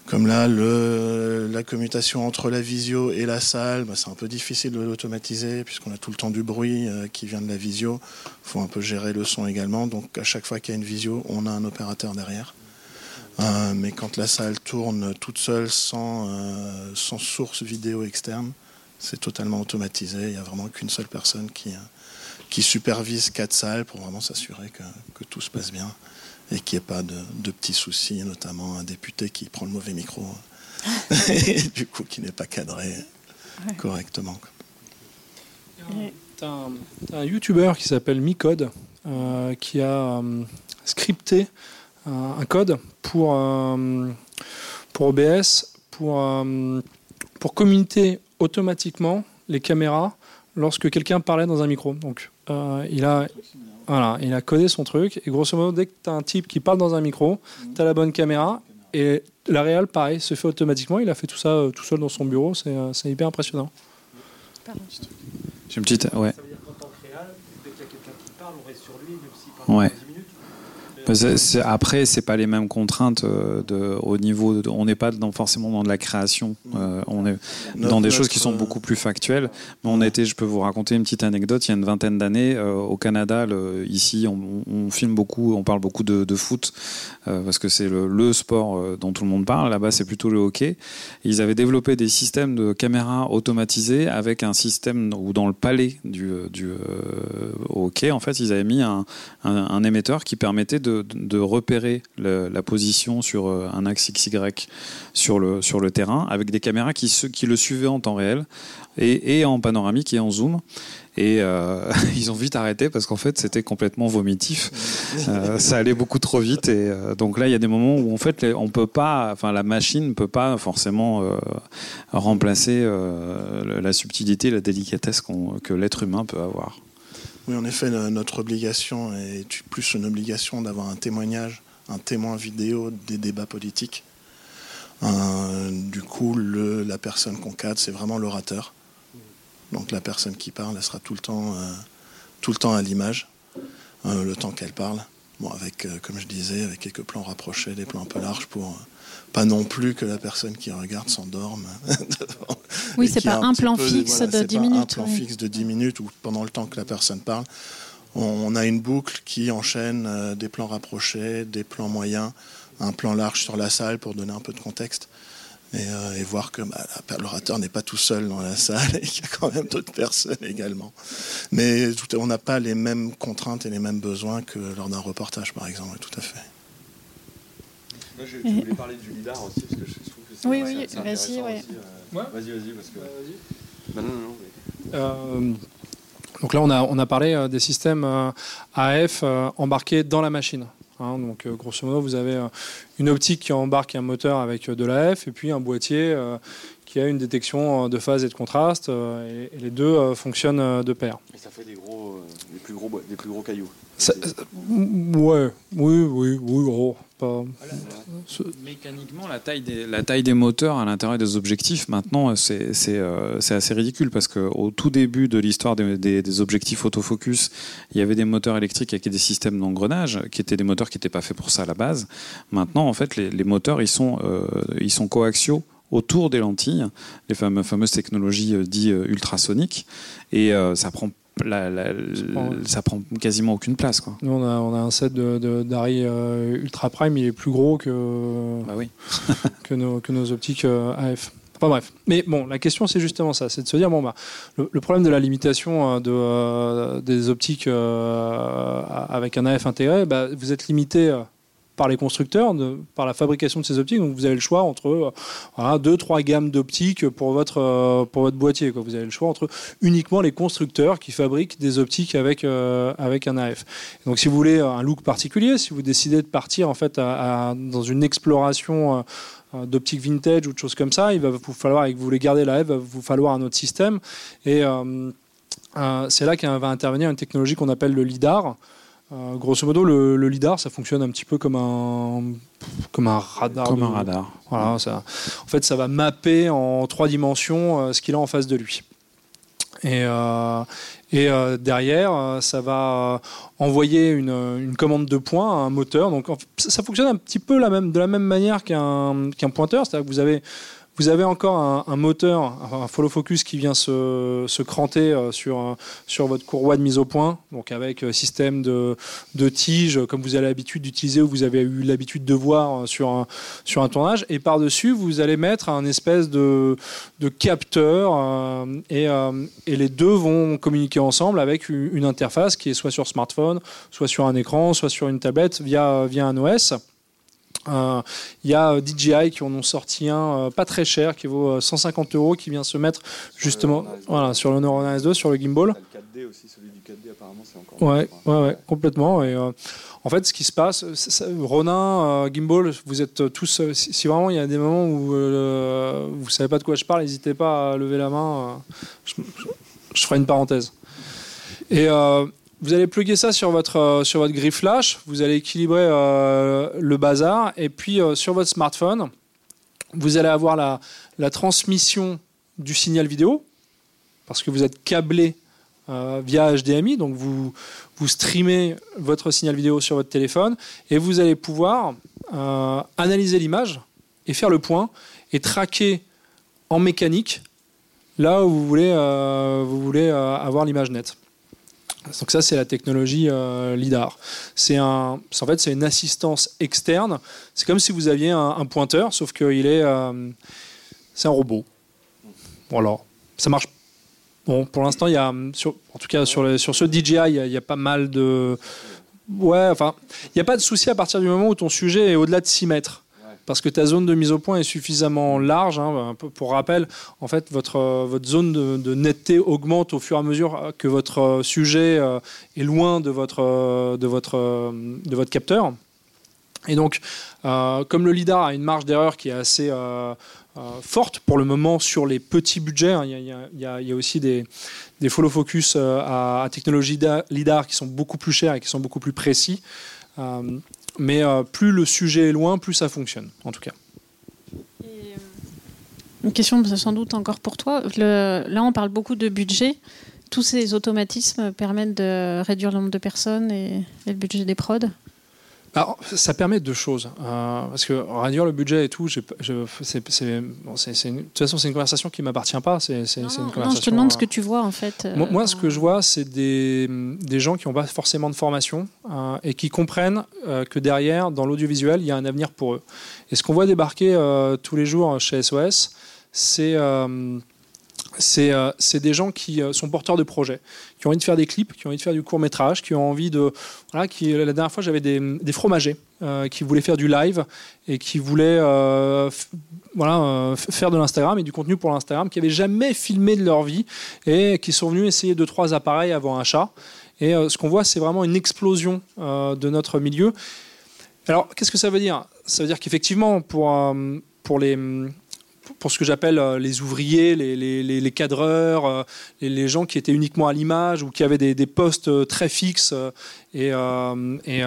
Comme là, la commutation entre la visio et la salle, bah, c'est un peu difficile de l'automatiser puisqu'on a tout le temps du bruit euh, qui vient de la visio. Il faut un peu gérer le son également. Donc à chaque fois qu'il y a une visio, on a un opérateur derrière. mais quand la salle tourne toute seule sans source vidéo externe, C'est totalement automatisé. Il n'y a vraiment qu'une seule personne qui, qui supervise quatre salles pour vraiment s'assurer que, que, tout se passe bien et qu'il n'y ait pas de, de, petits soucis, notamment un député qui prend le mauvais micro et du coup qui n'est pas cadré ouais. correctement. Tu as un, un YouTuber qui s'appelle Micode euh, qui a euh, scripté un, un, code pour, euh, pour OBS pour, pour communiquer automatiquement les caméras lorsque quelqu'un parlait dans un micro. Donc, euh, il, a, voilà, il a codé son truc. Et grosso modo, dès que tu as un type qui parle dans un micro, tu as la bonne caméra. Et la réal, pareil, se fait automatiquement. Il a fait tout ça euh, tout seul dans son bureau. C'est euh, hyper impressionnant. J'ai une petite. Ouais. Ça veut dire qu'en tant que réal, dès qu'il y a quelqu'un qui parle, on reste sur lui, même s'il parle Ouais. 10 minutes. C'est- après, c'est pas les mêmes contraintes euh, de, au niveau. de- on n'est pas dans, forcément dans de la création. euh, on est dans Notre- des choses qui sont notre, beaucoup plus factuelles. Mais on était, je peux vous raconter une petite anecdote. Il y a une vingtaine d'années, euh, au Canada, le- ici, on, on filme beaucoup, on parle beaucoup de, de foot euh, parce que c'est le, le sport euh, dont tout le monde parle. Là-bas, c'est plutôt le hockey. Et ils avaient développé des systèmes de caméras automatisés avec un système où dans le palais du, du euh, hockey, en fait, ils avaient mis un, un, un émetteur qui permettait de, de repérer la position sur euh, un axe XY sur le, sur le terrain avec des caméras qui, qui le suivaient en temps réel et, en panoramique et en zoom. Et euh, ils ont vite arrêté parce qu'en fait c'était complètement vomitif. Euh, ça allait beaucoup trop vite et donc là il y a des moments où en fait on peut pas, enfin la machine ne peut pas forcément remplacer la subtilité, la délicatesse que l'être humain peut avoir. Oui, en effet, notre obligation est plus une obligation d'avoir un témoignage, un témoin vidéo des débats politiques. Du coup, la personne qu'on cadre, c'est vraiment l'orateur. Donc la personne qui parle, elle sera tout le temps, euh, tout le temps à l'image, euh, le temps qu'elle parle. Bon, avec, euh, comme je disais, avec quelques plans rapprochés, des plans un peu larges pour euh, pas non plus que la personne qui regarde s'endorme. devant. Oui, c'est pas un plan peu fixe voilà, de c'est 10 pas minutes. Un plan oui. fixe de 10 minutes où pendant le temps que la personne parle, on, on a une boucle qui enchaîne euh, des plans rapprochés, des plans moyens, un plan large sur la salle pour donner un peu de contexte. Et, euh, et voir que bah, l'orateur n'est pas tout seul dans la salle et qu'il y a quand même d'autres personnes également. Mais tout- on n'a pas les mêmes contraintes et les mêmes besoins que lors d'un reportage, par exemple, tout à fait. Moi, je, je voulais parler du lidar aussi, parce que je trouve que c'est Oui, c'est- oui, vas-y, ouais. euh, Ouais. Vas-y, vas-y, parce que. Bah, non, non, non, mais- Euh, donc là, on a, on a parlé euh, des systèmes euh, AF euh, embarqués dans la machine. Hein. donc, euh, grosso modo, vous avez euh, une optique qui embarque un moteur avec euh, de l'AF et puis un boîtier euh, qui a une détection de phase et de contraste. et, les deux fonctionnent de pair. Et ça fait des gros, plus des plus gros cailloux. Ça- ouais, oui, oui, oui, oh, pas- Mécaniquement, la taille des, la taille des moteurs à l'intérieur des objectifs, maintenant, c'est euh, assez ridicule parce qu'au tout début de l'histoire des, des- objectifs autofocus, il y avait des moteurs électriques avec des systèmes d'engrenage qui étaient des moteurs qui n'étaient pas faits pour ça à la base. Maintenant, en fait, les, les moteurs, ils sont, euh, ils sont coaxiaux autour des lentilles, les fameux, fameuses technologies euh, dites euh, ultrasoniques, et euh, ça prend la- la- prend- ça prend quasiment aucune place. Quoi. Nous, on a, on a un set d'Arri euh, Ultra Prime, il est plus gros que, Bah oui. que, nos, que nos optiques euh, AF. Enfin bref. Mais bon, la question, c'est justement ça c'est de se dire, bon, bah, le, le problème de la limitation euh, de, euh, des optiques avec un AF intégré, bah, vous êtes limité. Par les constructeurs, par la fabrication de ces optiques. Donc vous avez le choix entre euh, voilà, deux, trois gammes d'optiques pour votre, euh, pour votre boîtier. Vous avez le choix entre uniquement les constructeurs qui fabriquent des optiques avec, euh, avec un AF. Donc si vous voulez un look particulier, si vous décidez de partir en fait dans une exploration d'optique vintage ou de choses comme ça, il va vous falloir, et que vous voulez garder la F, il va vous falloir un autre système. Et c'est là qu'va intervenir une technologie qu'on appelle le LIDAR. Euh, grosso modo, le, le LIDAR, ça fonctionne un petit peu comme un, comme un radar. Comme de- un radar. voilà, ça, en fait, ça va mapper en trois dimensions euh, ce qu'il a en face de lui. Et, euh, et derrière, ça va envoyer une, une commande de points à un moteur. Donc, ça fonctionne un petit peu la même, de la même manière qu'un qu'un pointeur. C'est-à-dire que vous avez Vous avez encore un, un moteur, un follow focus qui vient se, cranter euh, sur, euh, sur votre courroie de mise au point, donc avec euh, système de, de tige comme vous avez l'habitude d'utiliser ou vous avez eu l'habitude de voir sur un, sur un tournage. Et par-dessus, vous allez mettre un espèce de, de capteur et, et les deux vont communiquer ensemble avec une interface qui est soit sur smartphone, soit sur un écran, soit sur une tablette via, via un OS. Euh, Il y a euh, DJI qui en ont sorti un euh, pas très cher qui vaut euh, 150 euros qui vient se mettre justement Honor S2. voilà, sur le Honor S2 sur le gimbal. Le 4D aussi, celui du 4D apparemment c'est encore. Ouais, ouais, ouais, complètement. Et euh, en fait, ce qui se passe, Ronin, Gimbal, vous êtes tous. si, si vraiment il y a des moments où vous savez pas de quoi je parle, n'hésitez pas à lever la main. je, je- je ferai une parenthèse. Et vous allez plugger ça sur votre, euh, sur votre grille flash, vous allez équilibrer euh, le bazar, et puis euh, sur votre smartphone, vous allez avoir la, transmission du signal vidéo, parce que vous êtes câblé via HDMI, donc vous, vous streamez votre signal vidéo sur votre téléphone, et vous allez pouvoir analyser l'image et faire le point, et traquer en mécanique là où vous voulez, vous voulez avoir l'image nette. Donc ça, c'est la technologie euh, LIDAR. C'est en fait, c'est une assistance externe. C'est comme si vous aviez un, pointeur, sauf qu'il est, euh, c'est un robot. Voilà, ça marche. Bon, pour l'instant, il y a, sur, en tout cas sur, sur ce DJI, il y, a, il y a pas mal de, ouais, enfin, il n'y a pas de souci à partir du moment où ton sujet est au-delà de 6 mètres. Parce que ta zone de mise au point est suffisamment large. hein. Pour rappel, en fait, votre, euh, votre zone de, netteté augmente au fur et à mesure que votre euh, sujet euh, est loin de votre, euh, de votre, euh, de votre capteur. Et donc, euh, comme le LIDAR a une marge d'erreur qui est assez euh, euh, forte pour le moment sur les petits budgets, il y, a- aussi des, des follow focus euh, à, à technologie da- LIDAR qui sont beaucoup plus chers et qui sont beaucoup plus précis. Euh, mais euh, plus le sujet est loin, plus ça fonctionne, en tout cas. Une question sans doute encore pour toi. Là, on parle beaucoup de budget. Tous ces automatismes permettent de réduire le nombre de personnes et, et le budget des prods. Alors, ça permet deux choses. Euh, parce que réduire le budget et tout, j'ai pas- je- c'est- c'est- bon, c'est- c'est une- de toute façon, c'est une conversation qui ne m'appartient pas. C'est c'est- Non, c'est une non, non, conversation. je te demande ce euh, que tu vois en fait. euh, Moi, moi, ce que je vois, c'est des, des gens qui n'ont pas forcément de formation euh, et qui comprennent euh, que derrière, dans l'audiovisuel, il y a un avenir pour eux. Et ce qu'on voit débarquer euh, tous les jours chez SOS, c'est euh, c'est euh, c'est des gens qui euh, sont porteurs de projets, qui ont envie de faire des clips, qui ont envie de faire du court métrage, qui ont envie de... Qui, la dernière fois, j'avais des, fromagers euh, qui voulaient faire du live et qui voulaient voilà, faire de l'Instagram et du contenu pour l'Instagram, qui n'avaient jamais filmé de leur vie et qui sont venus essayer deux, trois appareils avant achat. Et euh, ce qu'on voit, c'est vraiment une explosion de notre milieu. Alors, qu'est-ce que ça veut dire? Ça veut dire qu'effectivement, pour, pour les pour ce que j'appelle euh, les ouvriers, les, les- les- cadreurs, euh, les, gens qui étaient uniquement à l'image ou qui avaient des, des postes euh, très fixes et, et,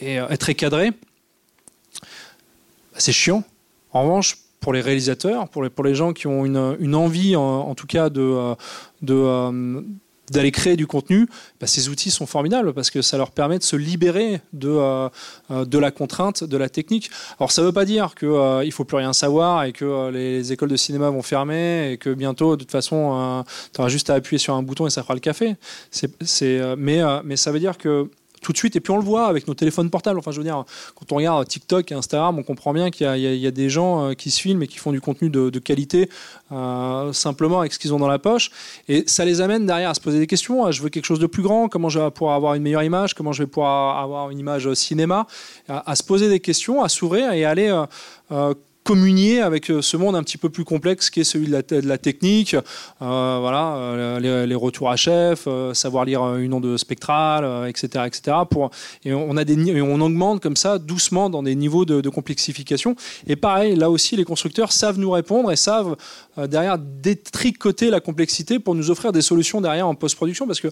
et, très cadrés, bah, c'est chiant. En revanche, pour les réalisateurs, pour les, pour les gens qui ont une, une envie, en, en tout cas, de, de, d'aller créer du contenu, bah, ces outils sont formidables parce que ça leur permet de se libérer de, euh, euh, de la contrainte, de la technique. Alors ça ne veut pas dire qu'il euh, il faut plus rien savoir et que les écoles de cinéma vont fermer et que bientôt, de toute façon, tu auras juste à appuyer sur un bouton et ça fera le café. Mais, mais ça veut dire que tout de suite, et puis on le voit avec nos téléphones portables. Enfin, je veux dire, quand on regarde TikTok et Instagram, on comprend bien qu'il y a, des gens euh, qui se filment et qui font du contenu de, qualité euh, simplement avec ce qu'ils ont dans la poche. Et ça les amène derrière à se poser des questions. Ah, Je veux quelque chose de plus grand. Comment je vais pouvoir avoir une meilleure image? Comment je vais pouvoir avoir une image cinéma? À, se poser des questions, à s'ouvrir et à aller euh, euh, communier avec euh, ce monde un petit peu plus complexe qui est celui de la, technique, euh, voilà, euh, les, retours à chef, savoir lire une onde spectrale, etc., etc. Pour, et on a des, et on augmente comme ça doucement dans des niveaux de, complexification. Et pareil, là aussi, les constructeurs savent nous répondre et savent derrière détricoter la complexité pour nous offrir des solutions derrière en post-production, parce que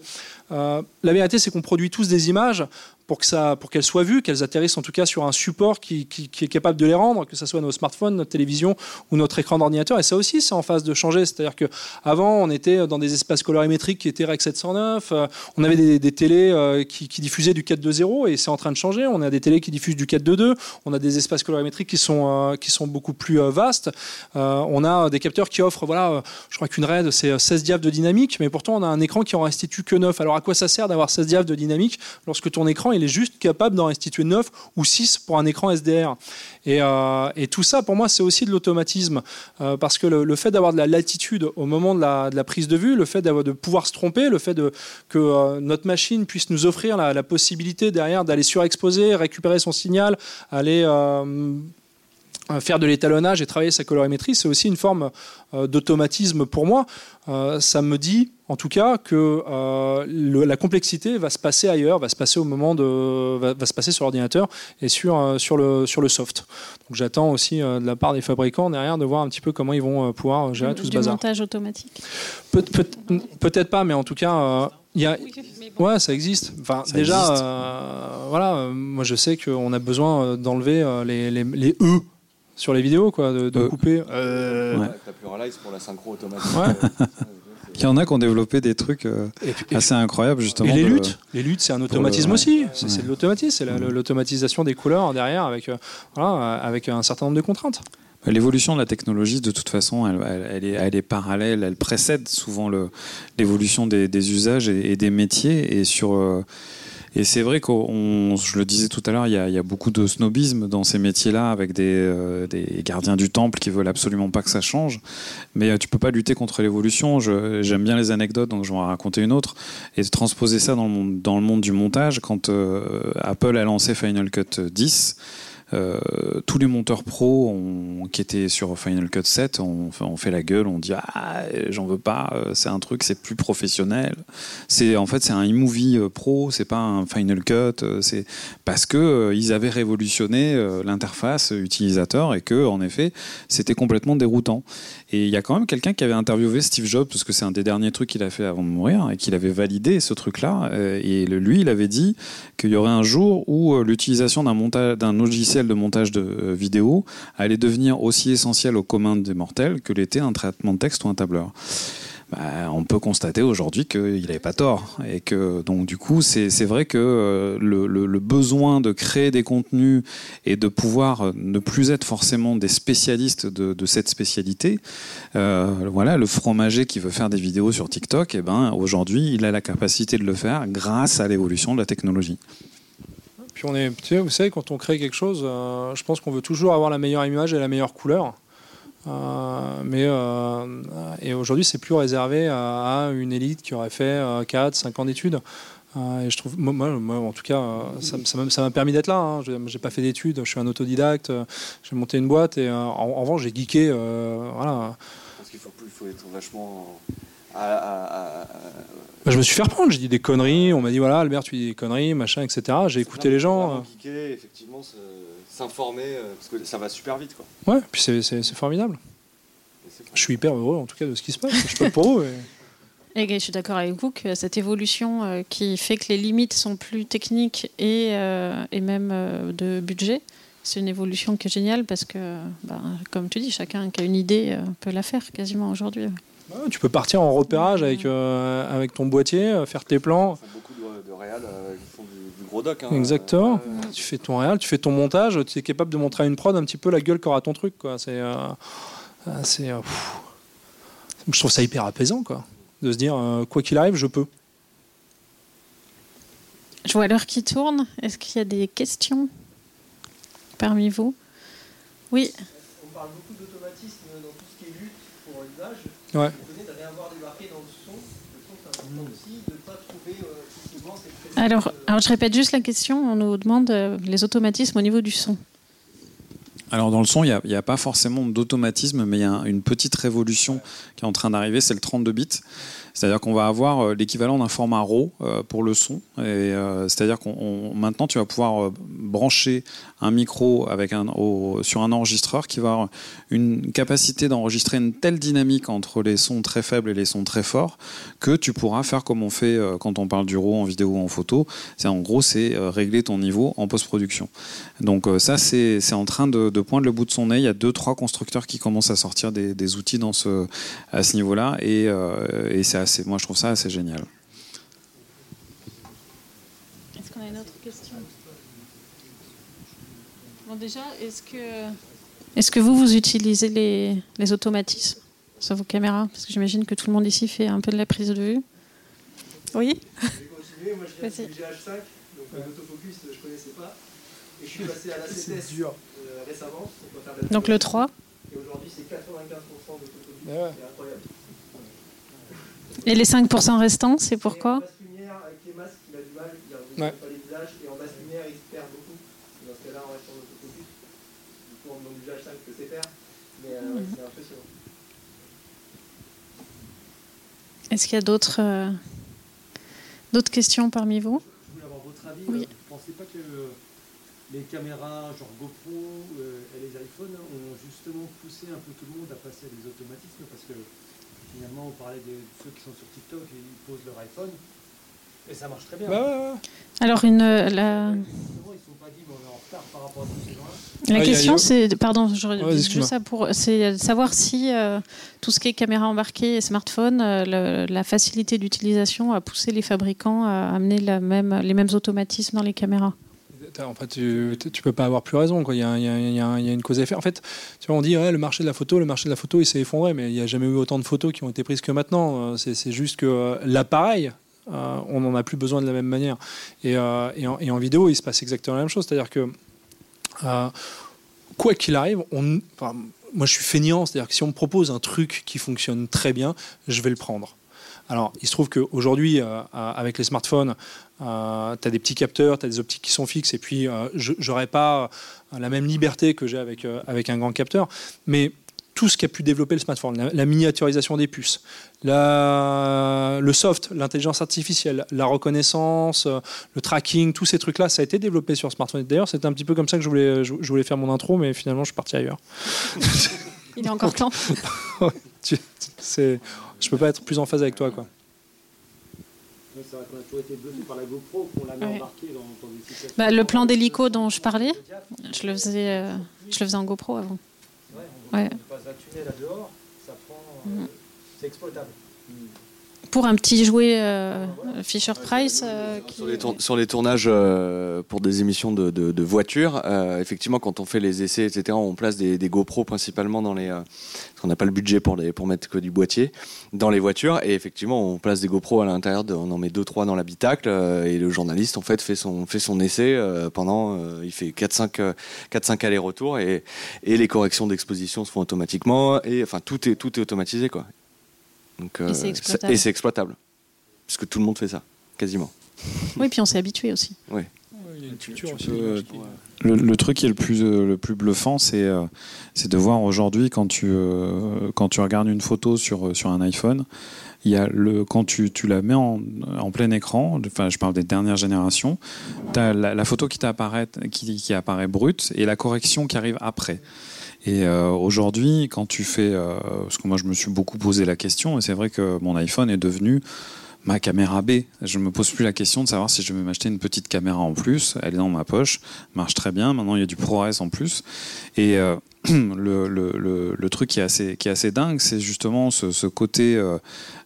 la vérité, c'est qu'on produit tous des images pour que ça, qu'elles soient vues, qu'elles atterrissent en tout cas sur un support qui, qui, est capable de les rendre, que ce soit nos smartphones, notre télévision ou notre écran d'ordinateur. Et ça aussi, c'est en phase de changer. C'est-à-dire que avant, on était dans des espaces colorimétriques qui étaient Rec 709. Euh, on avait des, des télés euh, qui, diffusaient du 4.2.0 et c'est en train de changer. On a des télés qui diffusent du 4.2.2. On a des espaces colorimétriques qui sont, euh, qui sont beaucoup plus vastes. on a des capteurs qui offrent, voilà, je crois qu'une RAID, c'est 16 diaph de dynamique, mais pourtant on a un écran qui en restitue que 9. Alors à quoi ça sert d'avoir 16 diaph de dynamique lorsque ton écran il est juste capable d'en restituer 9 ou 6 pour un écran SDR. Et, euh, et tout ça, pour moi, c'est aussi de l'automatisme. Euh, parce que le, fait d'avoir de la latitude au moment de la, prise de vue, le fait de pouvoir se tromper, le fait que euh, notre machine puisse nous offrir la, possibilité derrière d'aller surexposer, récupérer son signal, aller faire de l'étalonnage et travailler sa colorimétrie, c'est aussi une forme euh, d'automatisme pour moi. Euh, ça me dit, en tout cas, que euh, la complexité va se passer ailleurs, va se passer au moment de, va, se passer sur l'ordinateur et sur sur le sur le soft. Donc j'attends aussi de la part des fabricants derrière de voir un petit peu comment ils vont pouvoir gérer tout ce bazar. montage automatique. Peut-être pas, mais en tout cas. Il y a... Ouais, ça existe. Enfin, déjà, voilà, moi je sais qu'on a besoin d'enlever les, les, les, E sur les vidéos, quoi, de, de euh, couper. Euh... Ouais. pour la synchro automatique. Il y en a qui ont développé des trucs euh, assez incroyables justement. Et les luttes, les luttes, c'est un automatisme aussi. C'est de l'automatisme, c'est l'automatisation des couleurs derrière avec, euh, voilà, avec un certain nombre de contraintes. L'évolution de la technologie, de toute façon, elle, elle, est, elle est, parallèle, elle précède souvent l'évolution des, des, usages et, et, des métiers. Et sur et c'est vrai que je le disais tout à l'heure, il, y a beaucoup de snobisme dans ces métiers-là, avec des, euh, des, gardiens du temple qui veulent absolument pas que ça change. Mais euh, tu peux pas lutter contre l'évolution. J'aime bien les anecdotes, donc je vais en raconter une autre. Et de transposer ça dans le monde, du montage, quand euh, Apple a lancé Final Cut 10, euh, tous les monteurs pro qui étaient sur Final Cut 7 ont, fait la gueule, on dit ah j'en veux pas, euh, c'est un truc c'est plus professionnel. C'est en fait c'est un iMovie euh, pro, c'est pas un Final Cut, c'est parce que ils avaient révolutionné l'interface utilisateur et que en effet c'était complètement déroutant. Et il y a quand même quelqu'un qui avait interviewé Steve Jobs, parce que c'est un des derniers trucs qu'il a fait avant de mourir, et qu'il avait validé ce truc-là. Et lui, il avait dit qu'il y aurait un jour où l'utilisation d'un logiciel de montage de euh, vidéo allait devenir aussi essentiel aux communs des mortels que l'était un traitement de texte ou un tableur. Bah, on peut constater aujourd'hui qu'il n'avait pas tort. Et que, donc, du coup, c'est vrai que euh, le, besoin de créer des contenus et de pouvoir euh, ne plus être forcément des spécialistes de, cette spécialité, voilà, le fromager qui veut faire des vidéos sur TikTok, eh ben, aujourd'hui, il a la capacité de le faire grâce à l'évolution de la technologie on est, vous savez, quand on crée quelque chose, euh, je pense qu'on veut toujours avoir la meilleure image et la meilleure couleur. Euh, mais euh, et aujourd'hui, c'est plus réservé à, une élite qui aurait fait 4, 5 ans d'études. et je trouve, moi, en tout cas, ça m'a permis d'être là. Hein. J'ai pas fait d'études, je suis un autodidacte. J'ai monté une boîte et en, revanche, j'ai geeké. voilà. Parce qu'il faut, faut être vachement à, bah, je me suis fait reprendre, j'ai dit des conneries, on m'a dit voilà Albert tu dis des conneries, machin, etc. J'ai écouté les gens. Euh. effectivement, s'informer, euh, parce que ça va super vite. Quoi. Ouais, puis c'est formidable. Je suis hyper heureux en tout cas de ce qui se passe, je sais pas pour vous. Et je suis d'accord avec vous que cette évolution euh, qui fait que les limites sont plus techniques et, et même de budget, c'est une évolution qui est géniale parce que, bah, comme tu dis, chacun qui a une idée peut la faire quasiment aujourd'hui tu peux partir en repérage avec, euh, avec ton boîtier, euh, faire tes plans. Ils font beaucoup de, de réal, euh, ils font du, gros doc. Hein. Exactement. Tu fais ton réal, tu fais ton montage, tu es capable de montrer à une prod un petit peu la gueule qu'aura ton truc. Quoi. C'est, c'est, je trouve ça hyper apaisant quoi, de se dire quoi qu'il arrive, je peux. Je vois l'heure qui tourne. Est-ce qu'il y a des questions parmi vous? Oui. On parle beaucoup d'automatisme dans tout ce qui est lutte pour l'usage. Ouais. Alors, alors, je répète juste la question. On nous demande euh, les automatismes au niveau du son. Alors dans le son, il n'y a, pas forcément d'automatisme, mais il y a une petite révolution qui est en train d'arriver, c'est le 32 bits. C'est-à-dire qu'on va avoir l'équivalent d'un format RAW pour le son. C'est-à-dire qu'on maintenant tu vas pouvoir brancher un micro sur un enregistreur qui va avoir une capacité d'enregistrer une telle dynamique entre les sons très faibles et les sons très forts que tu pourras faire comme on fait quand on parle du RAW en vidéo ou en photo. C'est en gros c'est régler ton niveau en post-production. Donc ça c'est en train de, de poindre le bout de son nez. Il y a deux trois constructeurs qui commencent à sortir des, outils à ce niveau-là. Et, euh, et c'est assez, moi, je trouve ça assez génial. Est-ce qu'on a une autre question? Bon, déjà, est-ce que, est-ce que vous, vous utilisez les, les automatismes sur vos caméras? Parce que j'imagine que tout le monde ici fait un peu de la prise de vue. Oui Je vais continuer. Moi, je viens du GH5, donc l'autofocus, je ne connaissais pas. Et je suis passé à la CTS euh, récemment. Donc le 3 Et aujourd'hui, c'est 95% de ouais. C'est incroyable. Et les 5% restants, c'est pourquoi En basse lumière, avec les masques, il a du mal, il ne ouais. pas les visages. Et en basse lumière, il se perd beaucoup. Dans ce cas-là, on reste sur l'autofocus. Du coup, on demande du H5 que c'est faire. Mais euh, mmh. c'est impressionnant. Est-ce qu'il y a d'autres euh, d'autres questions parmi vous? Je voulais avoir votre avis. Oui. Vous ne pensez pas que les caméras genre GoPro euh, et les iPhones ont justement poussé un peu tout le monde à passer à des automatismes? Parce que finalement on parlait de ceux qui sont sur TikTok et ils posent leur iPhone et ça marche très bien. Bah Alors une euh, la... La question, c'est, pardon, je, ouais, ça pour, c'est savoir si euh, tout ce qui est caméra embarquée et smartphone, la facilité d'utilisation a poussé les fabricants à amener la même, les mêmes automatismes dans les caméras en fait, tu, tu peux pas avoir plus raison. Il, y a, une cause à effet. En fait, on dit le marché de la photo, le marché de la photo, il s'est effondré, mais il n'y a jamais eu autant de photos qui ont été prises que maintenant. Euh, c'est, juste que euh, l'appareil, euh, on n'en a plus besoin de la même manière. Et, en, vidéo, il se passe exactement la même chose. C'est-à-dire que quoi qu'il arrive, moi je suis feignant, c'est-à-dire que si on me propose un truc qui fonctionne très bien, je vais le prendre. Alors, il se trouve qu'aujourd'hui, avec les smartphones, euh, tu as des petits capteurs, tu as des optiques qui sont fixes, et puis euh, je n'aurai pas euh, la même liberté que j'ai avec, avec un grand capteur. Mais tout ce qui a pu développer le smartphone, la, miniaturisation des puces, la, le soft, l'intelligence artificielle, la reconnaissance, le tracking, tous ces trucs-là, ça a été développé sur smartphone. D'ailleurs, c'était un petit peu comme ça que je voulais, je, voulais faire mon intro, mais finalement, je suis parti ailleurs. Il est encore temps. tu, je peux pas être plus en phase avec toi. Quoi. C'est vrai qu'on a toujours été bluffé par la GoPro, qu'on l'a ouais. embarqué dans, dans des situations. Bah, le plan d'hélico dont je parlais, je le faisais, euh, je le faisais en GoPro avant. Ouais, on, ouais. on passe un tunnel là dehors, ça prend, euh, mm. c'est exploitable. Mm pour un petit jouet euh, Fisher Price. Euh, sur, les sur, les tournages euh, pour des émissions de, de, voitures, effectivement, quand on fait les essais, etc., on place des, des GoPro principalement dans les. Qu'on n'a pas le budget pour, les, pour mettre que du boîtier dans les voitures. Et effectivement, on place des GoPro à l'intérieur, on en met deux trois dans l'habitacle. et le journaliste, en fait, fait son, fait son essai pendant. il fait 4-5 allers-retours et, et les corrections d'exposition se font automatiquement. Et enfin, tout est, tout est automatisé, quoi. Donc, et c'est exploitable. exploitable. Parce que tout le monde fait ça, quasiment. Oui, puis on s'est habitué aussi. Oui. Le, truc qui est le plus, euh, le plus bluffant, c'est euh, c'est de voir aujourd'hui, quand, tu euh, quand tu regardes une photo sur, sur un iPhone, il y a le, quand tu, tu la mets en, en, plein écran, enfin, je parle des dernières générations, tu as la, la, photo qui, apparaît, qui, qui apparaît brute et la correction qui arrive après. Et euh, aujourd'hui, quand tu fais, euh, parce que moi je me suis beaucoup posé la question, et c'est vrai que mon iPhone est devenu ma caméra B. Je me pose plus la question de savoir si je vais m'acheter une petite caméra en plus. Elle est dans ma poche, marche très bien. Maintenant, il y a du ProRes en plus. Et euh, le, truc qui est assez, dingue, c'est justement ce, côté, euh,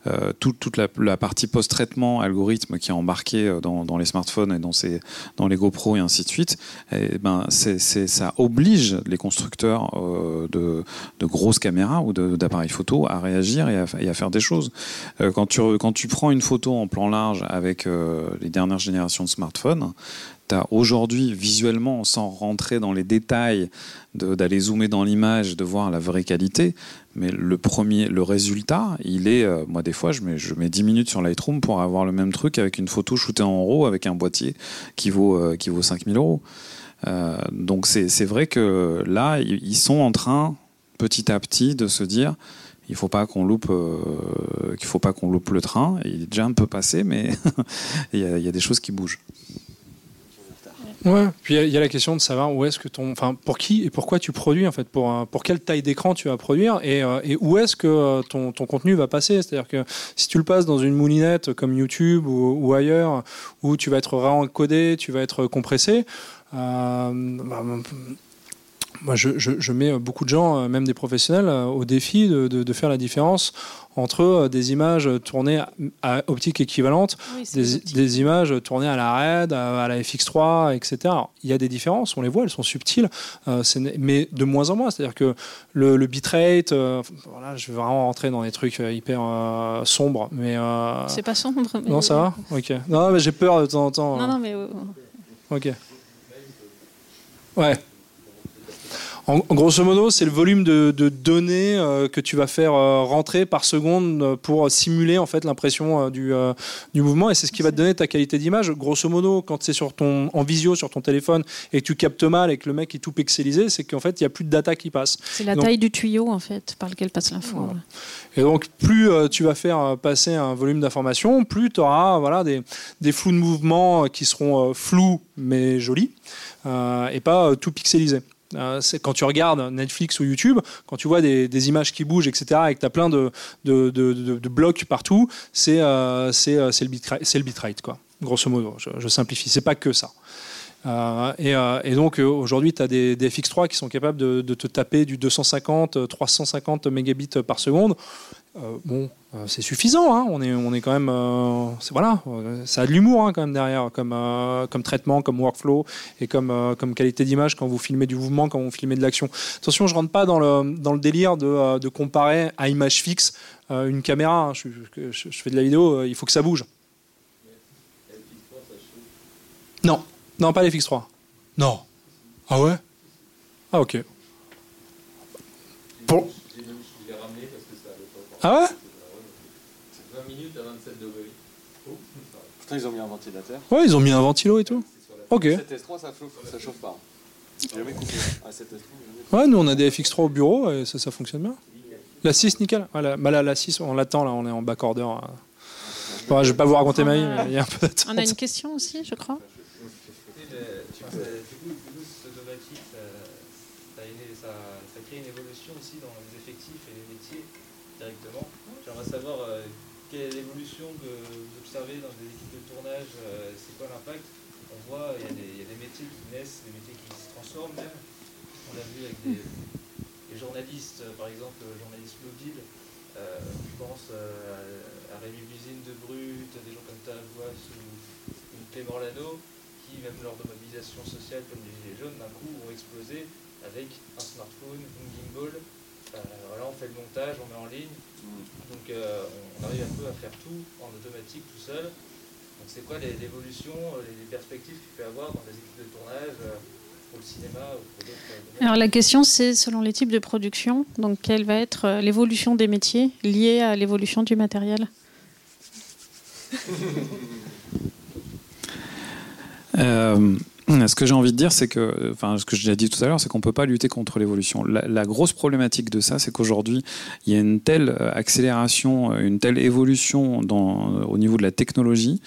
euh, toute, la, partie post-traitement algorithme qui est embarqué euh, dans, les smartphones et dans, les GoPro et ainsi de suite. Et ben, ça oblige les constructeurs de, grosses caméras ou d'appareils photo à réagir et à, faire des choses. Quand tu prends une photo en plan large avec les dernières générations de smartphones, aujourd'hui visuellement, sans rentrer dans les détails, d'aller zoomer dans l'image, de voir la vraie qualité, mais le premier, le résultat, il est, euh, moi des fois, je mets, je mets 10 minutes sur Lightroom pour avoir le même truc avec une photo shootée en RAW avec un boîtier qui vaut, euh, qui vaut 5000 euros. Euh, donc c'est vrai que là, ils sont en train, petit à petit, de se dire, il faut pas qu'on loupe, qu'il faut pas qu'on loupe le train. Il est déjà un peu passé, mais il y, a des choses qui bougent. Ouais. Puis il y, a la question de savoir où est-ce que ton, enfin, pour qui et pourquoi tu produis en fait, pour pour quelle taille d'écran tu vas produire et, euh, où est-ce que euh, ton, ton, contenu va passer? C'est-à-dire que si tu le passes dans une moulinette comme YouTube ou, ou ailleurs, où tu vas être réencodé, tu vas être compressé. Euh, bah, moi, je, je, je, mets beaucoup de gens, euh, même des professionnels, euh, au défi de, de, de faire la différence entre euh, des images tournées à optique équivalente, oui, des, des, images tournées à la RED, à, la FX3, etc. Alors, il y a des différences, on les voit, elles sont subtiles, euh, mais de moins en moins. C'est-à-dire que le, le bitrate, euh, voilà, je vais vraiment rentrer dans des trucs hyper euh, sombres, mais c'est pas sombre. Mais... Non, ça va? Ok. Non, mais j'ai peur de temps en temps. Non, non, mais ok. Ouais. En, grosso modo, c'est le volume de, de données euh, que tu vas faire euh, rentrer par seconde pour simuler en fait l'impression euh, du, du, mouvement et c'est ce qui va te donner ta qualité d'image. Grosso modo, quand c'est sur ton en visio sur ton téléphone et que tu captes mal et que le mec est tout pixelisé, c'est qu'en fait il n'y a plus de data qui passe. C'est la donc, taille du tuyau en fait par lequel passe l'info. Voilà. Et donc plus tu vas faire passer un volume d'informations, plus tu auras voilà des, des, flous de mouvement qui seront flous mais jolis et pas tout pixelisés. Euh, quand tu regardes Netflix ou YouTube, quand tu vois des, images qui bougent, etc., et que tu as plein de, blocs partout, c'est euh, le, bitrate, le bitrate, grosso modo. Je, je simplifie. C'est pas que ça. Euh, et, euh, et, donc aujourd'hui, tu as des, des, FX3 qui sont capables de, de, te taper du 250, 350 mégabits par seconde. Euh, bon, c'est suffisant. Hein. On, est, on est quand même. Euh, voilà, ça a de l'humour hein, quand même derrière, comme, euh, comme traitement, comme workflow et comme, comme qualité d'image quand vous filmez du mouvement, quand vous filmez de l'action. Attention, je rentre pas dans le, dans le délire de, de comparer à image fixe une caméra. Hein. Je, je, je, fais de la vidéo, il faut que ça bouge. Non, non, pas les FX3. Non. Ah ouais? Ah ok. Pour... Ah ouais? 20 minutes à 27 degrés. Oh. Pourtant, ils ont mis un ventilateur. Ouais, ils ont mis un ventilo et tout. Ok. 7S3, ça chauffe, ça chauffe pas. J'ai jamais coupé. Ah, 7S3, ouais, nous on a des FX3 au bureau et ça, ça fonctionne bien. La 6, nickel. Ah, la, bah, la, la 6, on l'attend là, on est en backorder. Bon, je vais pas vous raconter ma vie, mais il y a un peu d'attente. On a une question aussi, je crois. Savoir euh, quelle est l'évolution que vous observez dans des équipes de tournage, euh, c'est quoi l'impact? On voit, il y, a des métiers qui naissent, des métiers qui se transforment même. On l'a vu avec des, journalistes, par exemple, le journaliste mobile. Euh, je pense à, Rémi Buzine de Brut, des gens comme Tavois ou, ou Clément Lano, qui, même lors de mobilisation sociale comme les Gilets jaunes, d'un coup ont explosé avec un smartphone, une gimbal, euh, voilà, on fait le montage, on met en ligne. Donc euh, on arrive un peu à faire tout en automatique tout seul. Donc c'est quoi l'évolution, les perspectives qu'il peut y avoir dans les équipes de tournage euh, pour le cinéma ou pour d'autres Alors la question c'est selon les types de production, donc quelle va être l'évolution des métiers liée à l'évolution du matériel? Euh, ce que j'ai envie de dire, c'est que, enfin, ce que j'ai dit tout à l'heure, c'est qu'on ne peut pas lutter contre l'évolution. La, la, grosse problématique de ça, c'est qu'aujourd'hui, il y a une telle accélération, une telle évolution dans, au niveau de la technologie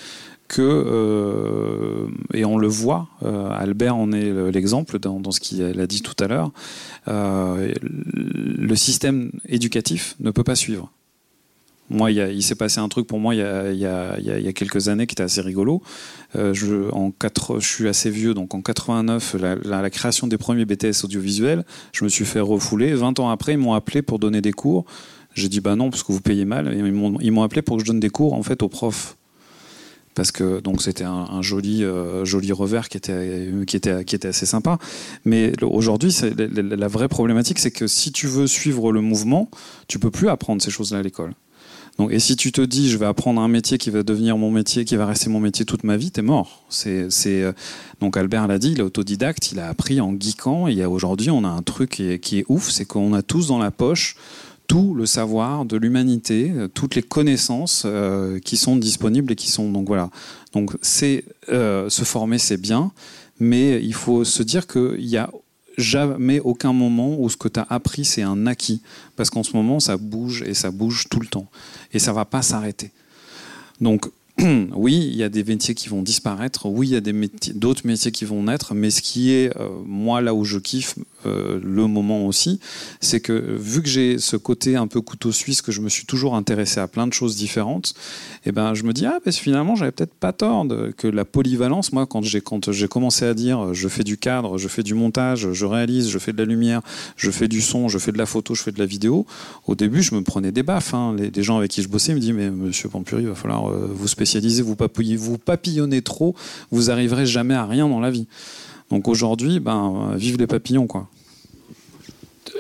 que, euh, et on le voit, euh, Albert en est l'exemple dans, dans, ce qu'il a dit tout à l'heure, euh, le système éducatif ne peut pas suivre. Moi, il, s'est passé un truc pour moi il y, a, quelques années qui était assez rigolo. Euh, je, en 4, je suis assez vieux, donc en 89, la, création des premiers BTS audiovisuels, je me suis fait refouler. 20 ans après, ils m'ont appelé pour donner des cours. J'ai dit bah non parce que vous payez mal. Ils m'ont appelé pour que je donne des cours en fait aux profs parce que donc c'était un, joli euh, joli revers qui était qui était qui était assez sympa mais aujourd'hui la, vraie problématique c'est que si tu veux suivre le mouvement tu peux plus apprendre ces choses là à l'école donc, et si tu te dis, je vais apprendre un métier qui va devenir mon métier, qui va rester mon métier toute ma vie, t'es mort. C'est, euh, donc Albert l'a dit, il est autodidacte, il a appris en geekant. Et aujourd'hui, on a un truc qui est, ouf, c'est qu'on a tous dans la poche tout le savoir de l'humanité, euh, toutes les connaissances euh, qui sont disponibles et qui sont donc voilà. Donc c'est se former, c'est bien, mais il faut se dire qu'il y a jamais aucun moment où ce que tu as appris c'est un acquis. Parce qu'en ce moment ça bouge et ça bouge tout le temps. Et ça va pas s'arrêter. Donc oui, il y a des métiers qui vont disparaître, oui, il y a d'autres métiers qui vont naître, mais ce qui est, euh, moi, là où je kiffe euh, le moment aussi, c'est que vu que j'ai ce côté un peu couteau suisse, que je me suis toujours intéressé à plein de choses différentes, et eh ben, je me dis, ah, ben, finalement, j'avais peut-être pas tort que la polyvalence, moi, quand j'ai, quand j'ai commencé à dire, je fais du cadre, je fais du montage, je réalise, je fais de la lumière, je fais du son, je fais de la photo, je fais de la vidéo, au début, je me prenais des baffes. Hein. Les, gens avec qui je bossais me disaient, mais monsieur Pampuri, il va falloir euh, vous spécialiser, vous, vous papillonnez trop, vous arriverez jamais à rien dans la vie. Donc aujourd'hui, ben, vive les papillons, quoi.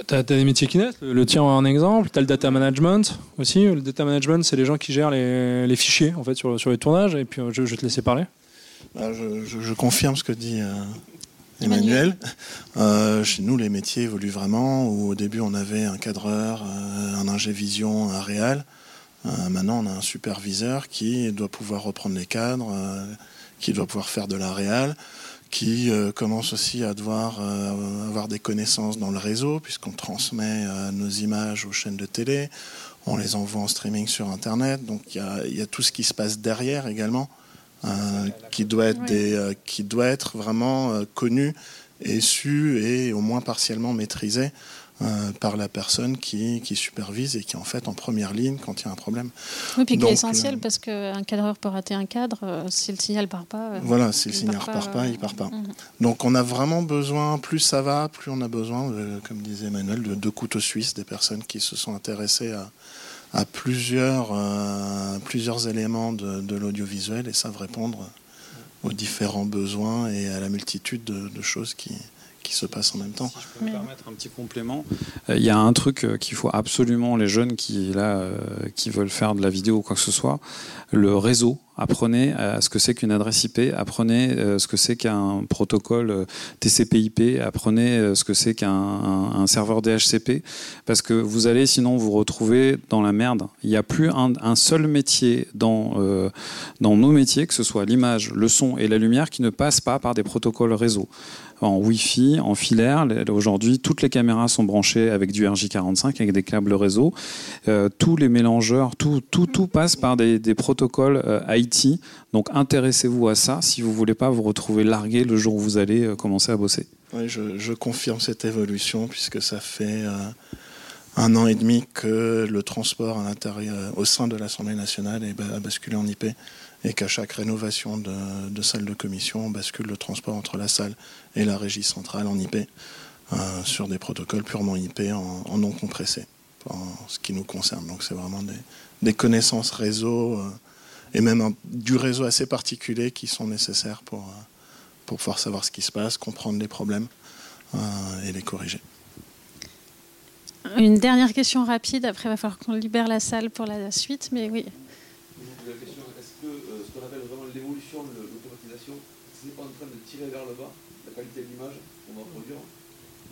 Tu as, des métiers qui naissent, le tien en exemple, tu as le data management aussi. Le data management, c'est les gens qui gèrent les, fichiers en fait, sur, sur, les tournages. Et puis je, vais te laisser parler. Bah, je, confirme ce que dit euh, Emmanuel. Euh, chez nous, les métiers évoluent vraiment. Où au début, on avait un cadreur, euh, un ingé vision, un réal. maintenant, on a un superviseur qui doit pouvoir reprendre les cadres, qui doit pouvoir faire de la réal qui euh, commence aussi à devoir euh, avoir des connaissances dans le réseau, puisqu'on transmet euh, nos images aux chaînes de télé, on les envoie en streaming sur Internet, donc il y a, tout ce qui se passe derrière également, qui, doit être des, qui doit être vraiment connu et su et au moins partiellement maîtrisé. Euh, par la personne qui, supervise et qui est en fait en première ligne quand il y a un problème. Oui, puis qui est essentiel parce qu'un cadreur peut rater un cadre euh, si le signal part pas. Euh, voilà, si le signal part, part pas, il part pas. Mhm. Donc on a vraiment besoin, plus ça va, plus on a besoin, comme disait Emmanuel, de, de couteaux suisses, des personnes qui se sont intéressées à, plusieurs, plusieurs éléments de, de l'audiovisuel et savent répondre aux différents besoins et à la multitude de choses qui, qui se passe en même temps. Je peux me permettre un petit complément, euh, il y a un truc euh, qu'il faut absolument les jeunes qui là euh, qui veulent faire de la vidéo ou quoi que ce soit, le réseau. Apprenez ce que c'est qu'une adresse IP, apprenez ce que c'est qu'un protocole TCP/IP, apprenez ce que c'est qu'un serveur DHCP, parce que vous allez sinon vous retrouver dans la merde. Il n'y a plus un, seul métier dans dans nos métiers, que ce soit l'image, le son et la lumière, qui ne passe pas par des protocoles réseau en Wi-Fi, en filaire. Aujourd'hui, toutes les caméras sont branchées avec du RJ45, avec des câbles réseau. Euh, tous les mélangeurs, tout, tout, tout passe par des, protocoles euh, IT. Donc intéressez-vous à ça si vous ne voulez pas vous retrouver largué le jour où vous allez euh, commencer à bosser. Oui, je, confirme cette évolution puisque ça fait un an et demi que le transport à l'intérieur, au sein de l'Assemblée nationale a basculé en IP et qu'à chaque rénovation de, salle de commission, on bascule le transport entre la salle et la régie centrale en IP euh, sur des protocoles purement IP en, non compressé, en ce qui nous concerne. Donc c'est vraiment des, connaissances réseau euh, et même du réseau assez particulier qui sont nécessaires pour, euh, pour pouvoir savoir ce qui se passe, comprendre les problèmes et les corriger. Une dernière question rapide, après il va falloir qu'on libère la salle pour la suite, mais oui l'évolution de l'automatisation, c'est pas en train de tirer vers le bas la qualité de l'image qu'on va produire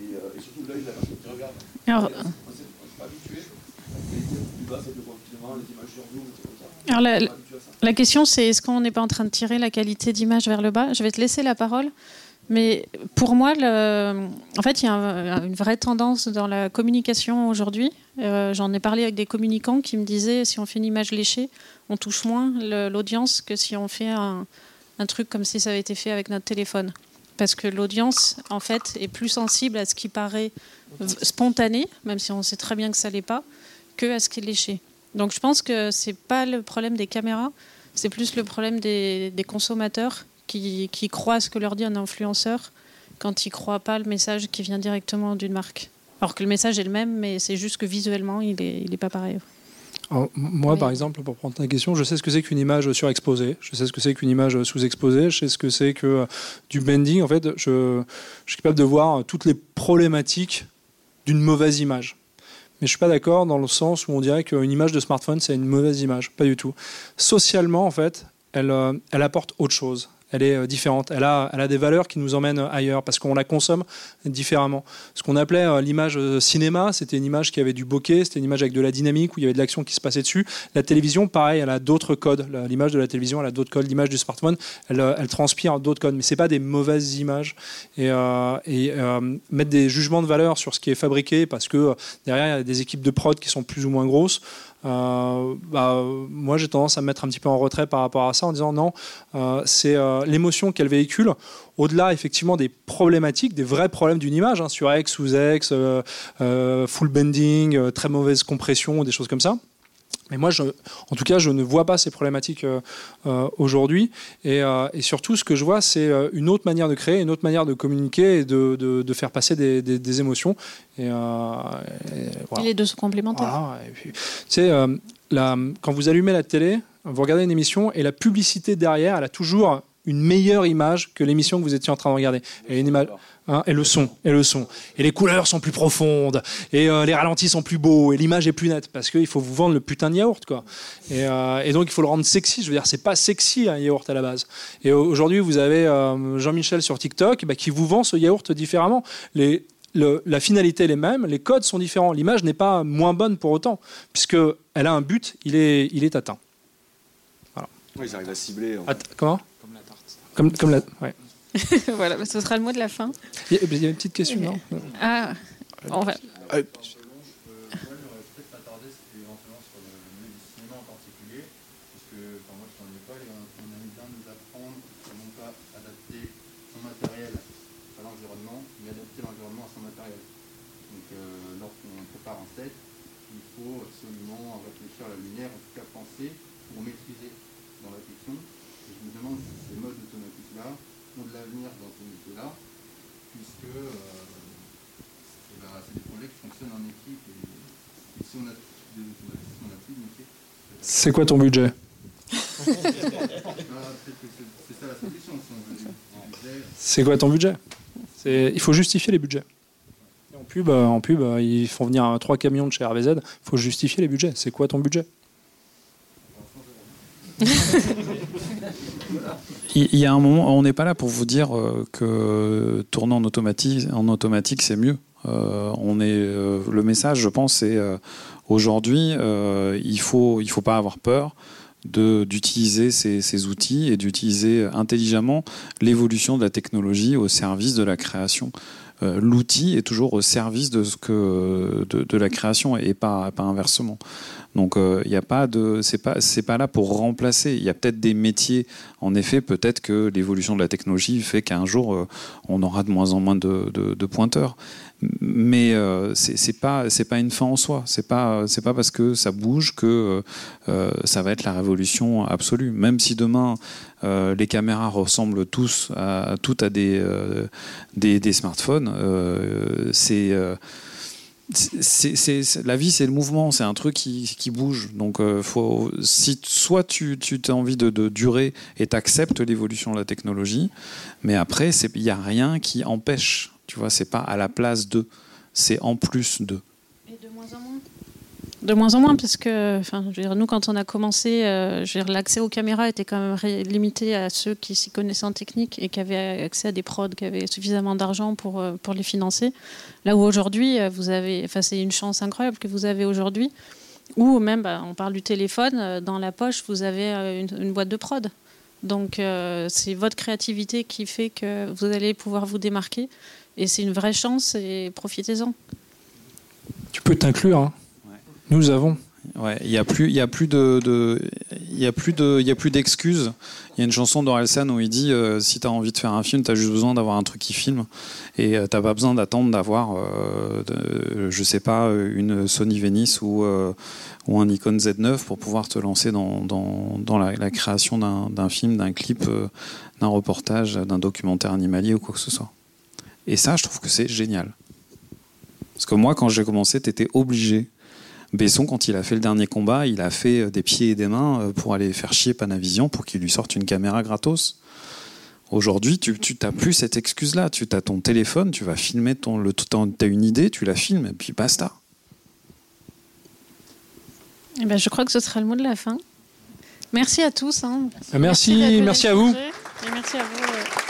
et, euh, et surtout l'œil de la personne qui regarde. Alors, on pas habitué. Alors la, la question c'est est-ce qu'on n'est pas en train de tirer la qualité d'image vers le bas? Je vais te laisser la parole. Mais pour moi, le... en fait, il y a une vraie tendance dans la communication aujourd'hui. Euh, J'en ai parlé avec des communicants qui me disaient si on fait une image léchée, on touche moins l'audience que si on fait un, truc comme si ça avait été fait avec notre téléphone. Parce que l'audience, en fait, est plus sensible à ce qui paraît spontané, même si on sait très bien que ça l'est pas, que à ce qui est léché. Donc je pense que c'est pas le problème des caméras, c'est plus le problème des, consommateurs qui, croient à ce que leur dit un influenceur quand ils croient pas le message qui vient directement d'une marque. Alors que le message est le même, mais c'est juste que visuellement, il n'est il est pas pareil moi, par exemple, pour prendre ta question, je sais ce que c'est qu'une image surexposée, je sais ce que c'est qu'une image sous-exposée, je sais ce que c'est que euh, du bending. En fait, je, suis capable de voir toutes les problématiques d'une mauvaise image. Mais je suis pas d'accord dans le sens où on dirait qu'une image de smartphone, c'est une mauvaise image. Pas du tout. Socialement, en fait, elle, elle apporte autre chose elle est euh, différente. Elle a, elle a des valeurs qui nous emmènent ailleurs parce qu'on la consomme différemment. Ce qu'on appelait euh, l'image euh, cinéma, c'était une image qui avait du bokeh, c'était une image avec de la dynamique où il y avait de l'action qui se passait dessus. La télévision, pareil, elle a d'autres codes. L'image de la télévision, elle a d'autres codes. L'image du smartphone, elle, transpire d'autres codes. Mais c'est pas des mauvaises images. Et mettre des jugements de valeur sur ce qui est fabriqué parce que derrière il y a des équipes de prod qui sont plus ou moins grosses. Euh, bah, moi j'ai tendance à me mettre un petit peu en retrait par rapport à ça en disant non, euh, c'est euh, l'émotion qu'elle véhicule au-delà effectivement des problématiques, des vrais problèmes d'une image, hein, sur X, sous X, full bending, très mauvaise compression, des choses comme ça. Mais moi, je, en tout cas, je ne vois pas ces problématiques euh, euh, aujourd'hui. Euh, et, surtout, ce que je vois, c'est une autre manière de créer, une autre manière de communiquer et de, de, faire passer des, des, émotions. Et, les deux sont complémentaires. Voilà, quand vous allumez la télé, vous regardez une émission et la publicité derrière, elle a toujours une meilleure image que l'émission que vous étiez en train de regarder. Et une image, Hein, et le son, et le son. Et les couleurs sont plus profondes, et euh, les ralentis sont plus beaux, et l'image est plus nette, parce qu'il faut vous vendre le putain de yaourt, quoi. Et, euh, donc il faut le rendre sexy. Je veux dire, c'est pas sexy un yaourt à la base. Et aujourd'hui, vous avez euh, Jean-Michel sur TikTok bah, qui vous vend ce yaourt différemment. Les, la finalité est les mêmes, les codes sont différents. L'image n'est pas moins bonne pour autant, puisque elle a un but, il est, il est atteint. Voilà. Oui, ils arrivent à cibler. comment? Comme la tarte. Comme, comme la, ouais. Voilà, bah, ce sera le mot de la fin. Il y a, une petite question, non Ah, on va. Euh, moi, j'aurais peut-être m'attarder éventuellement sur le cinéma en particulier, puisque enfin, moi je suis en école et on, aime bien nous apprendre non pas adapter son matériel à l'environnement, mais adapter l'environnement à son matériel. Donc euh, lorsqu'on prépare un set, il faut absolument réfléchir à la lumière, en tout cas penser pour maîtriser dans la fiction. Et je me demande si ces modes de l'avenir dans ce métier-là, puisque euh, eh ben, c'est des projets qui fonctionnent en équipe. Et, si on a des automatismes, on n'a plus de métier. C'est quoi ton budget? C'est quoi ton budget? Il faut justifier les budgets. en pub, euh, en pub, euh, ils font venir trois camions de chez RVZ. Il faut justifier les budgets. C'est quoi ton budget? Il y a un moment, on n'est pas là pour vous dire euh, que tourner en automatique, c'est mieux. Euh, euh, le message, je pense, c'est aujourd'hui, il faut, faut pas avoir peur d'utiliser ces, outils et d'utiliser intelligemment l'évolution de la technologie au service de la création. L'outil est toujours au service de, la création et pas inversement. Donc il euh, n'y a pas de, c'est pas, c'est pas là pour remplacer. Il y a peut-être des métiers. En effet, peut-être que l'évolution de la technologie fait qu'un jour euh, on aura de moins en moins de, pointeurs. Mais euh, c'est pas, c'est pas une fin en soi. C'est pas, c'est pas parce que ça bouge que ça va être la révolution absolue. Même si demain les caméras ressemblent tous à, toutes à des, des, des, smartphones, c'est la vie, c'est le mouvement, c'est un truc qui, bouge. Donc, euh, soit tu, tu as envie de, de durer et t'acceptes l'évolution de la technologie, mais après, il n'y a rien qui empêche. Tu vois, c'est pas à la place de, c'est en plus de. De moins en moins, parce que enfin, nous, quand on a commencé, euh, l'accès aux caméras était quand même limité à ceux qui s'y connaissaient en technique et qui avaient accès à des prods, qui avaient suffisamment d'argent pour, euh, pour les financer. Là où aujourd'hui, euh, vous avez, enfin, c'est une chance incroyable que vous avez aujourd'hui, ou même, bah, on parle du téléphone, dans la poche, vous avez une, boîte de prod. Donc, c'est votre créativité qui fait que vous allez pouvoir vous démarquer. Et c'est une vraie chance et profitez-en. Tu peux t'inclure. Hein. Nous avons. Ouais, il n'y a plus, il y a plus de, il y a plus de, il y a plus d'excuses. Il y a une chanson d'Orelsan où il dit euh, si tu as envie de faire un film, tu as juste besoin d'avoir un truc qui filme et euh, t'as pas besoin d'attendre d'avoir, euh, je sais pas, une Sony Venice ou ou un Nikon Z9 pour pouvoir te lancer dans, dans, dans la, la, création d'un film, d'un clip, d'un reportage, d'un documentaire animalier ou quoi que ce soit. Et ça, je trouve que c'est génial. Parce que moi, quand j'ai commencé, tu étais obligé Besson, quand il a fait le dernier combat, il a fait euh, des pieds et des mains euh, pour aller faire chier Panavision pour qu'il lui sorte une caméra gratos. Aujourd'hui, tu n'as plus cette excuse-là. Tu as ton téléphone, tu vas filmer ton. Le, tu as une idée, tu la filmes et puis basta. Eh ben, je crois que ce sera le mot de la fin. Merci à tous. Hein. Merci, merci, merci à vous. Et merci à vous.